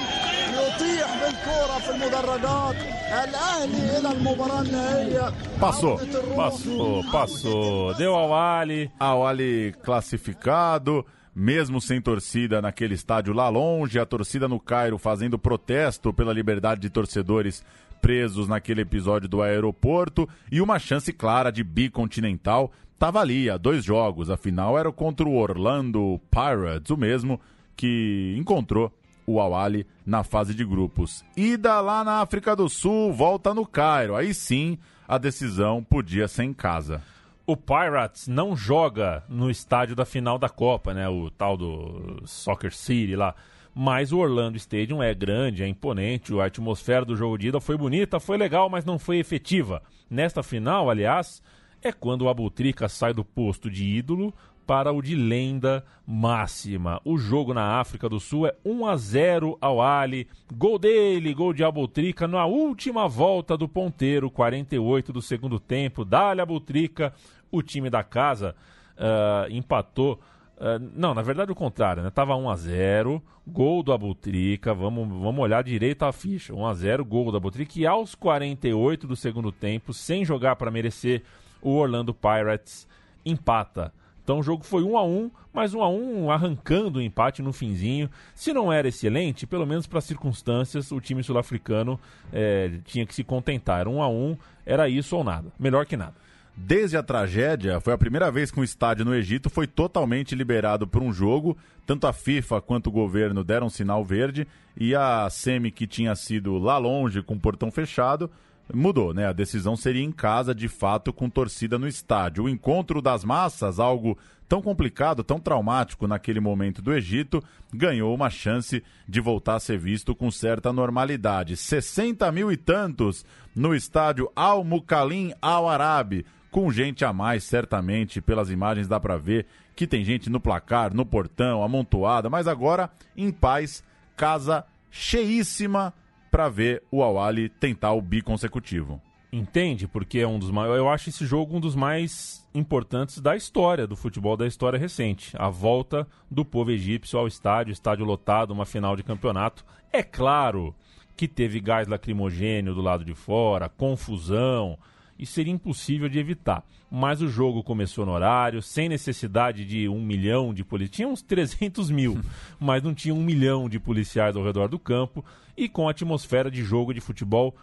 يطيح بالكرة في المدرجات الاهلي الى المباراة النهائية Passou. عودة الروح. Passou, passou. Deu ao Ali. Ao Ali classificado, mesmo sem torcida naquele estádio lá longe, a torcida no Cairo fazendo protesto pela liberdade de torcedores presos naquele episódio do aeroporto e uma chance clara de bicontinental. Tava ali, a dois jogos, afinal era contra o Orlando Pirates, o mesmo que encontrou o Awali na fase de grupos. Ida lá na África do Sul, volta no Cairo. Aí sim, a decisão podia ser em casa. O Pirates não joga no estádio da final da Copa, né? O tal do Soccer City lá. Mas o Orlando Stadium é grande, é imponente, a atmosfera do jogo de ida foi bonita, foi legal, mas não foi efetiva. Nesta final, aliás, é quando o Abutrica sai do posto de ídolo para o de lenda máxima. O jogo na África do Sul é 1 a 0 ao Ali. Gol dele, gol de Abutrica na última volta do ponteiro, 48 do segundo tempo. Dá-lhe Abutrica, o time da casa uh, empatou. Uh, não, na verdade o contrário, né? Tava 1 a 0 gol do Abutrica, vamos, vamos olhar direito a ficha. 1 a 0 gol do Abutrica e aos 48 do segundo tempo, sem jogar para merecer, o Orlando Pirates empata. Então o jogo foi 1 a 1 mas 1 a 1 arrancando o empate no finzinho. Se não era excelente, pelo menos para as circunstâncias, o time sul-africano é, tinha que se contentar. Era 1 a 1 era isso ou nada. Melhor que nada. Desde a tragédia, foi a primeira vez que um estádio no Egito foi totalmente liberado para um jogo. Tanto a FIFA quanto o governo deram sinal verde e a SEMI, que tinha sido lá longe com o portão fechado, mudou, né? A decisão seria em casa, de fato, com torcida no estádio. O encontro das massas, algo tão complicado, tão traumático naquele momento do Egito, ganhou uma chance de voltar a ser visto com certa normalidade. 60 mil e tantos no estádio Al Mukalim Al Arabi, com gente a mais, certamente, pelas imagens dá para ver que tem gente no placar, no portão, amontoada, mas agora em paz, casa cheíssima para ver o Awali tentar o bi consecutivo. Entende? Porque é um dos maiores. Eu acho esse jogo um dos mais importantes da história do futebol da história recente. A volta do povo egípcio ao estádio, estádio lotado, uma final de campeonato. É claro que teve gás lacrimogênio do lado de fora, confusão, e seria impossível de evitar. Mas o jogo começou no horário, sem necessidade de um milhão de policiais. Tinha uns 300 mil, mas não tinha um milhão de policiais ao redor do campo e com atmosfera de jogo de futebol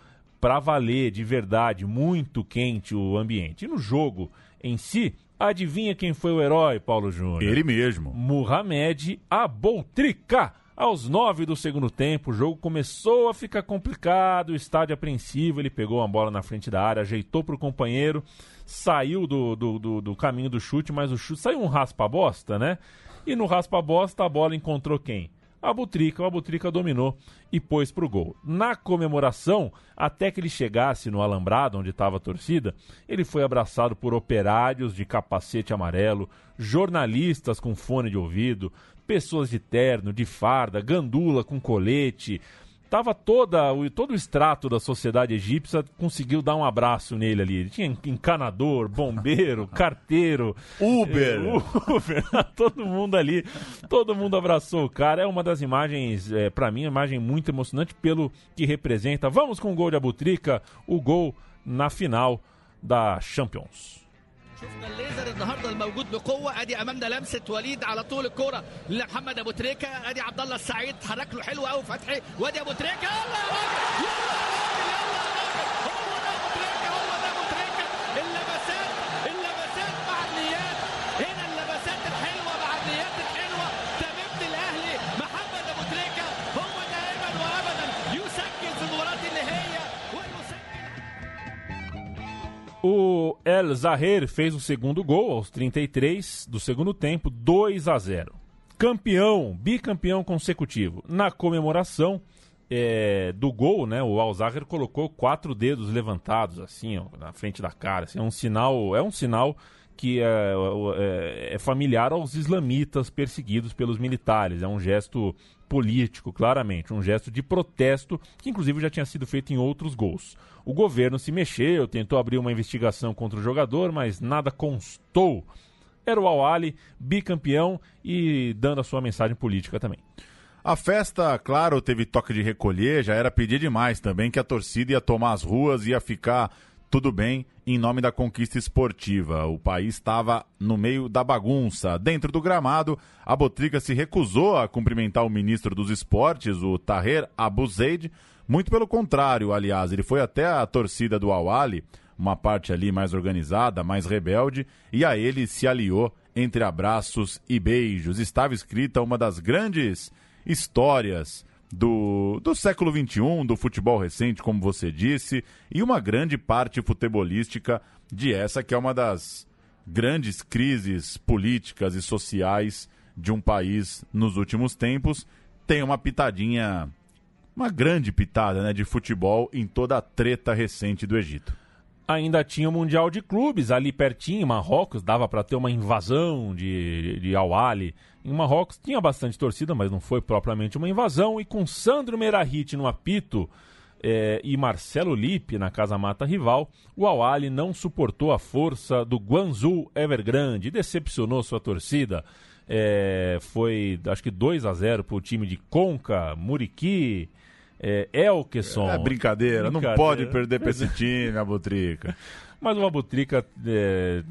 para valer, de verdade, muito quente o ambiente. E no jogo em si, adivinha quem foi o herói, Paulo Júnior? Ele mesmo. Mohamed Aboutrika. Aos nove do segundo tempo, o jogo começou a ficar complicado, o estádio apreensivo, ele pegou uma bola na frente da área, ajeitou para o companheiro, saiu do, do, do, do, caminho do chute, mas o chute saiu um raspa-bosta, né? E no raspa-bosta a bola encontrou quem? a Butrica. O Abutrica dominou e pôs para o gol. Na comemoração, até que ele chegasse no alambrado onde estava a torcida, ele foi abraçado por operários de capacete amarelo, jornalistas com fone de ouvido, pessoas de terno, de farda, gandula com colete, tava toda o todo o extrato da sociedade egípcia conseguiu dar um abraço nele ali. Ele tinha encanador, bombeiro, carteiro, Uber, é, Uber, todo mundo ali, todo mundo abraçou o cara. É uma das imagens, é, para mim, uma imagem muito emocionante pelo que representa. Vamos com o gol de Abutrica, o gol na final da Champions. شفنا الليزر النهارده الموجود بقوة. أدي أمامنا لمسة وليد على طول الكورة لمحمد أبو تريكة. أدي عبد الله السعيد حرك له حلو قوي فتحي. وأدي أبو تريكة. يلا El Zahir fez o segundo gol aos 33 do segundo tempo, 2 a 0. Campeão, bicampeão consecutivo. Na comemoração é, do gol, né, o Al Zahir colocou quatro dedos levantados assim, ó, na frente da cara. Assim, é um sinal, é um sinal que é, é, é familiar aos islamitas perseguidos pelos militares. É um gesto político, claramente, um gesto de protesto que inclusive já tinha sido feito em outros gols. O governo se mexeu, tentou abrir uma investigação contra o jogador, mas nada constou. Era o Al-Ali, bicampeão e dando a sua mensagem política também. A festa, claro, teve toque de recolher, já era pedir demais também que a torcida ia tomar as ruas, ia ficar tudo bem em nome da conquista esportiva. O país estava no meio da bagunça. Dentro do gramado, a Botrica se recusou a cumprimentar o ministro dos esportes, o Taher Abu Zaid. Muito pelo contrário, aliás, ele foi até a torcida do Awali, uma parte ali mais organizada, mais rebelde, e a ele se aliou entre abraços e beijos. Estava escrita uma das grandes histórias do, do século XXI, do futebol recente, como você disse, e uma grande parte futebolística de essa que é uma das grandes crises políticas e sociais de um país nos últimos tempos, tem uma pitadinha, uma grande pitada né, de futebol em toda a treta recente do Egito. Ainda tinha o Mundial de Clubes ali pertinho, Marrocos, dava para ter uma invasão de, de Al-Ali. Em Marrocos tinha bastante torcida, mas não foi propriamente uma invasão. E com Sandro Merahit no apito eh, e Marcelo Lippe na casa mata rival, o Al-Ali não suportou a força do Guangzhou Evergrande decepcionou sua torcida. Eh, foi, acho que 2 a 0 para o time de Conca, Muriqui, é, Elkeson. É brincadeira, não Brincadeira. pode perder pra esse time, Abutrica. Mas o Abutrica é,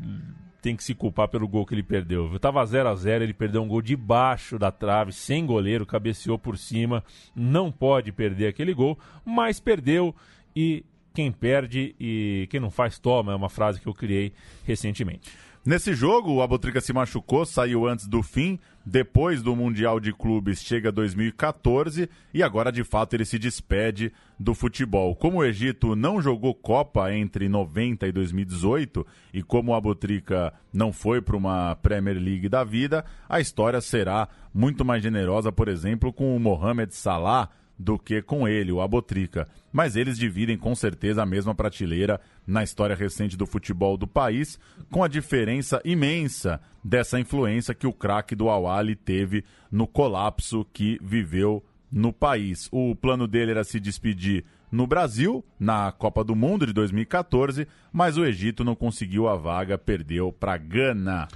tem que se culpar pelo gol que ele perdeu. Tava 0 a 0 ele perdeu um gol debaixo da trave, sem goleiro, cabeceou por cima. Não pode perder aquele gol, mas perdeu e quem perde e quem não faz toma, é uma frase que eu criei recentemente. Nesse jogo, o Abutrica se machucou, saiu antes do fim. Depois do Mundial de Clubes, chega 2014 e agora de fato ele se despede do futebol. Como o Egito não jogou Copa entre 90 e 2018 e como o Abutrica não foi para uma Premier League da vida, a história será muito mais generosa, por exemplo, com o Mohamed Salah do que com ele, o Abotrica. Mas eles dividem com certeza a mesma prateleira na história recente do futebol do país, com a diferença imensa dessa influência que o craque do Awali teve no colapso que viveu no país. O plano dele era se despedir no Brasil, na Copa do Mundo de 2014, mas o Egito não conseguiu a vaga, perdeu para Gana.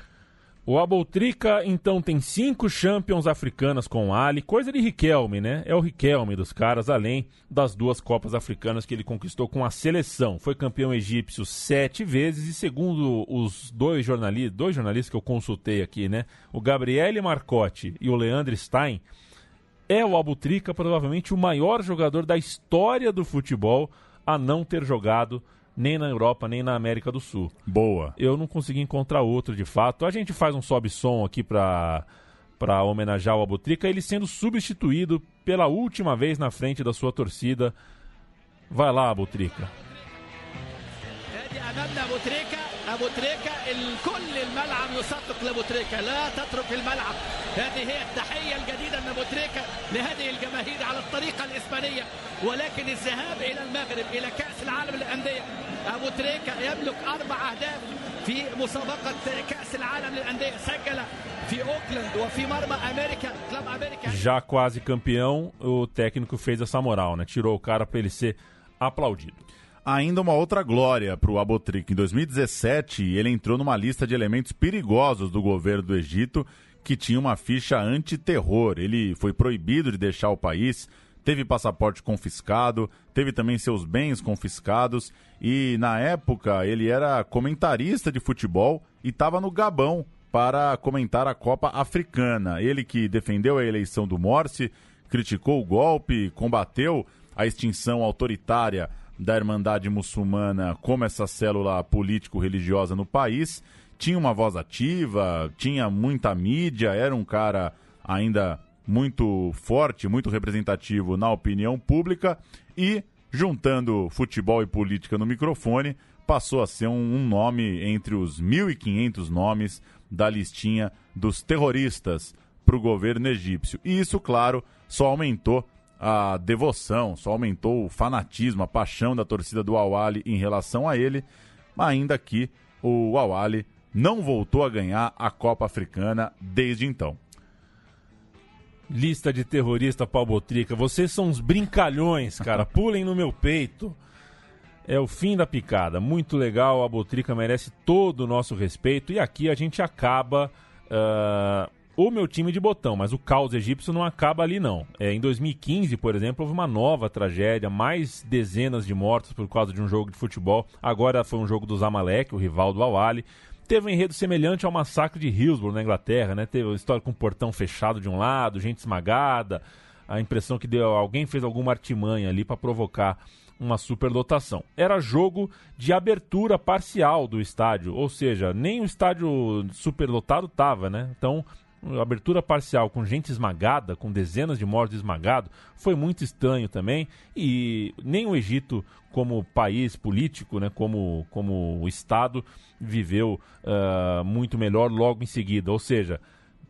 O Aboltrica, então, tem cinco Champions africanas com o Ali, coisa de Riquelme, né? É o Riquelme dos caras, além das duas Copas africanas que ele conquistou com a seleção. Foi campeão egípcio sete vezes e, segundo os dois jornalistas, dois jornalistas que eu consultei aqui, né? O Gabriele Marcotti e o Leandro Stein, é o Abutrica provavelmente o maior jogador da história do futebol a não ter jogado nem na Europa, nem na América do Sul. Boa. Eu não consegui encontrar outro de fato. A gente faz um sobe-som aqui para para homenagear o Abutrica, ele sendo substituído pela última vez na frente da sua torcida. Vai lá, Abutrica. ابو تريكه الكل الملعب يصفق لابو تريكه لا تترك الملعب. هذه هي التحية الجديدة من ابو تريكه لهذه الجماهير على الطريقة الإسبانية. ولكن الذهاب إلى المغرب إلى كأس العالم للأندية ابو تريكه يملك أربع أهداف في مسابقة كأس العالم للأندية. سجل في أوكلاند وفي مرمى أمريكا كلاب أمريكا. Já quase campeão, o técnico fez essa moral, né? Tirou o cara para ele ser aplaudido. Ainda uma outra glória para o Abotrick. Em 2017, ele entrou numa lista de elementos perigosos do governo do Egito que tinha uma ficha antiterror. Ele foi proibido de deixar o país, teve passaporte confiscado, teve também seus bens confiscados e, na época, ele era comentarista de futebol e estava no Gabão para comentar a Copa Africana. Ele que defendeu a eleição do Morsi, criticou o golpe, combateu a extinção autoritária da Irmandade Muçulmana como essa célula político-religiosa no país. Tinha uma voz ativa, tinha muita mídia, era um cara ainda muito forte, muito representativo na opinião pública e, juntando futebol e política no microfone, passou a ser um, um nome entre os 1.500 nomes da listinha dos terroristas para o governo egípcio. E isso, claro, só aumentou a devoção, só aumentou o fanatismo, a paixão da torcida do Awali em relação a ele, ainda que o Awali não voltou a ganhar a Copa Africana desde então. Lista de terrorista Palbotrica. Vocês são uns brincalhões, cara. Pulem no meu peito. É o fim da picada. Muito legal. A Botrica merece todo o nosso respeito. E aqui a gente acaba ah, o meu time de botão, mas o caos egípcio não acaba ali, não. É, em 2015, por exemplo, houve uma nova tragédia, mais dezenas de mortos por causa de um jogo de futebol. Agora foi um jogo do Zamalek, o rival do Awali. Teve um enredo semelhante ao massacre de Hillsborough, na Inglaterra, né? Teve uma história com um portão fechado de um lado, gente esmagada. A impressão que deu, alguém fez alguma artimanha ali para provocar uma superlotação. Era jogo de abertura parcial do estádio, ou seja, nem o estádio superlotado tava, né? Então, abertura parcial com gente esmagada, com dezenas de mortos esmagados, foi muito estranho também. E nem o Egito, como país político, né, como, como Estado, viveu ah, muito melhor logo em seguida. Ou seja,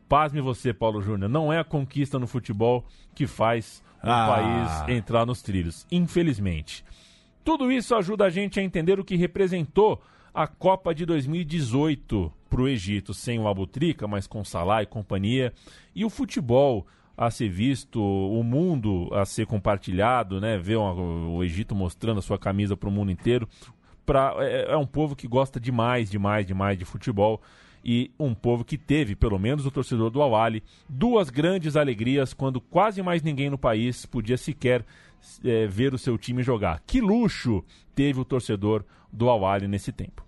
pasme você, Paulo Júnior, não é a conquista no futebol que faz o Ah. país entrar nos trilhos, infelizmente. Tudo isso ajuda a gente a entender o que representou a Copa de 2018 para o Egito, sem o Abutrica, mas com Salah e companhia, e o futebol a ser visto, o mundo a ser compartilhado, né? Ver o Egito mostrando a sua camisa para o mundo inteiro. Pra, é, é um povo que gosta demais, demais, demais de futebol e um povo que teve, pelo menos o torcedor do Awali, duas grandes alegrias quando quase mais ninguém no país podia sequer eh, ver o seu time jogar. Que luxo teve o torcedor do Awali nesse tempo.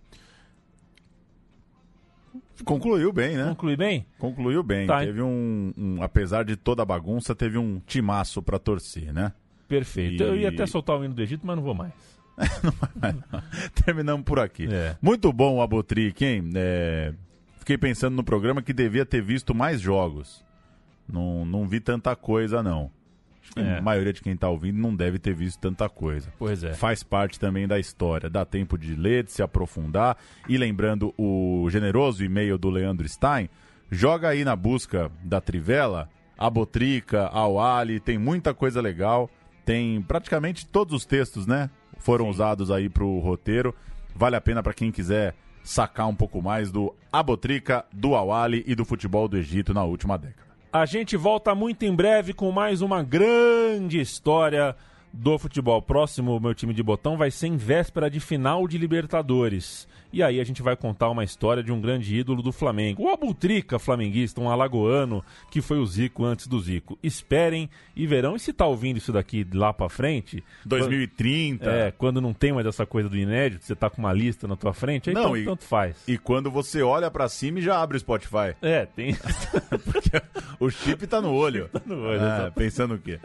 Concluiu bem, né? Conclui bem? Concluiu bem. Tá, teve um, um- Apesar de toda a bagunça, teve um timaço pra torcer, né? Perfeito. E- Eu ia até soltar o hino do Egito, mas não vou mais. Terminamos por aqui. É. Muito bom o hein? É, Fiquei pensando no programa que devia ter visto mais jogos. Não, não vi tanta coisa, não. Acho que É. a maioria de quem tá ouvindo não deve ter visto tanta coisa. Pois é. Faz parte também da história. Dá tempo de ler, de se aprofundar. E lembrando o generoso e-mail do Leandro Stein, joga aí na busca da Trivela, a Botrica, ao Ali, tem muita coisa legal. Tem praticamente todos os textos, né? Foram usados aí pro roteiro. Vale a pena para quem quiser sacar um pouco mais do Abotrica, do Awali e do futebol do Egito na última década. A gente volta muito em breve com mais uma grande história do futebol. Próximo, meu time de botão vai ser em véspera de final de Libertadores. E aí a gente vai contar uma história de um grande ídolo do Flamengo. O Abutrica flamenguista, um alagoano que foi o Zico antes do Zico. Esperem e verão. E se tá ouvindo isso daqui lá pra frente... 2030. É, quando não tem mais essa coisa do inédito, você tá com uma lista na tua frente, aí Não, tanto, e- tanto faz. E quando você olha pra cima e já abre o Spotify. É, tem... O chip tá no olho. tá no olho, exato. pensando o quê?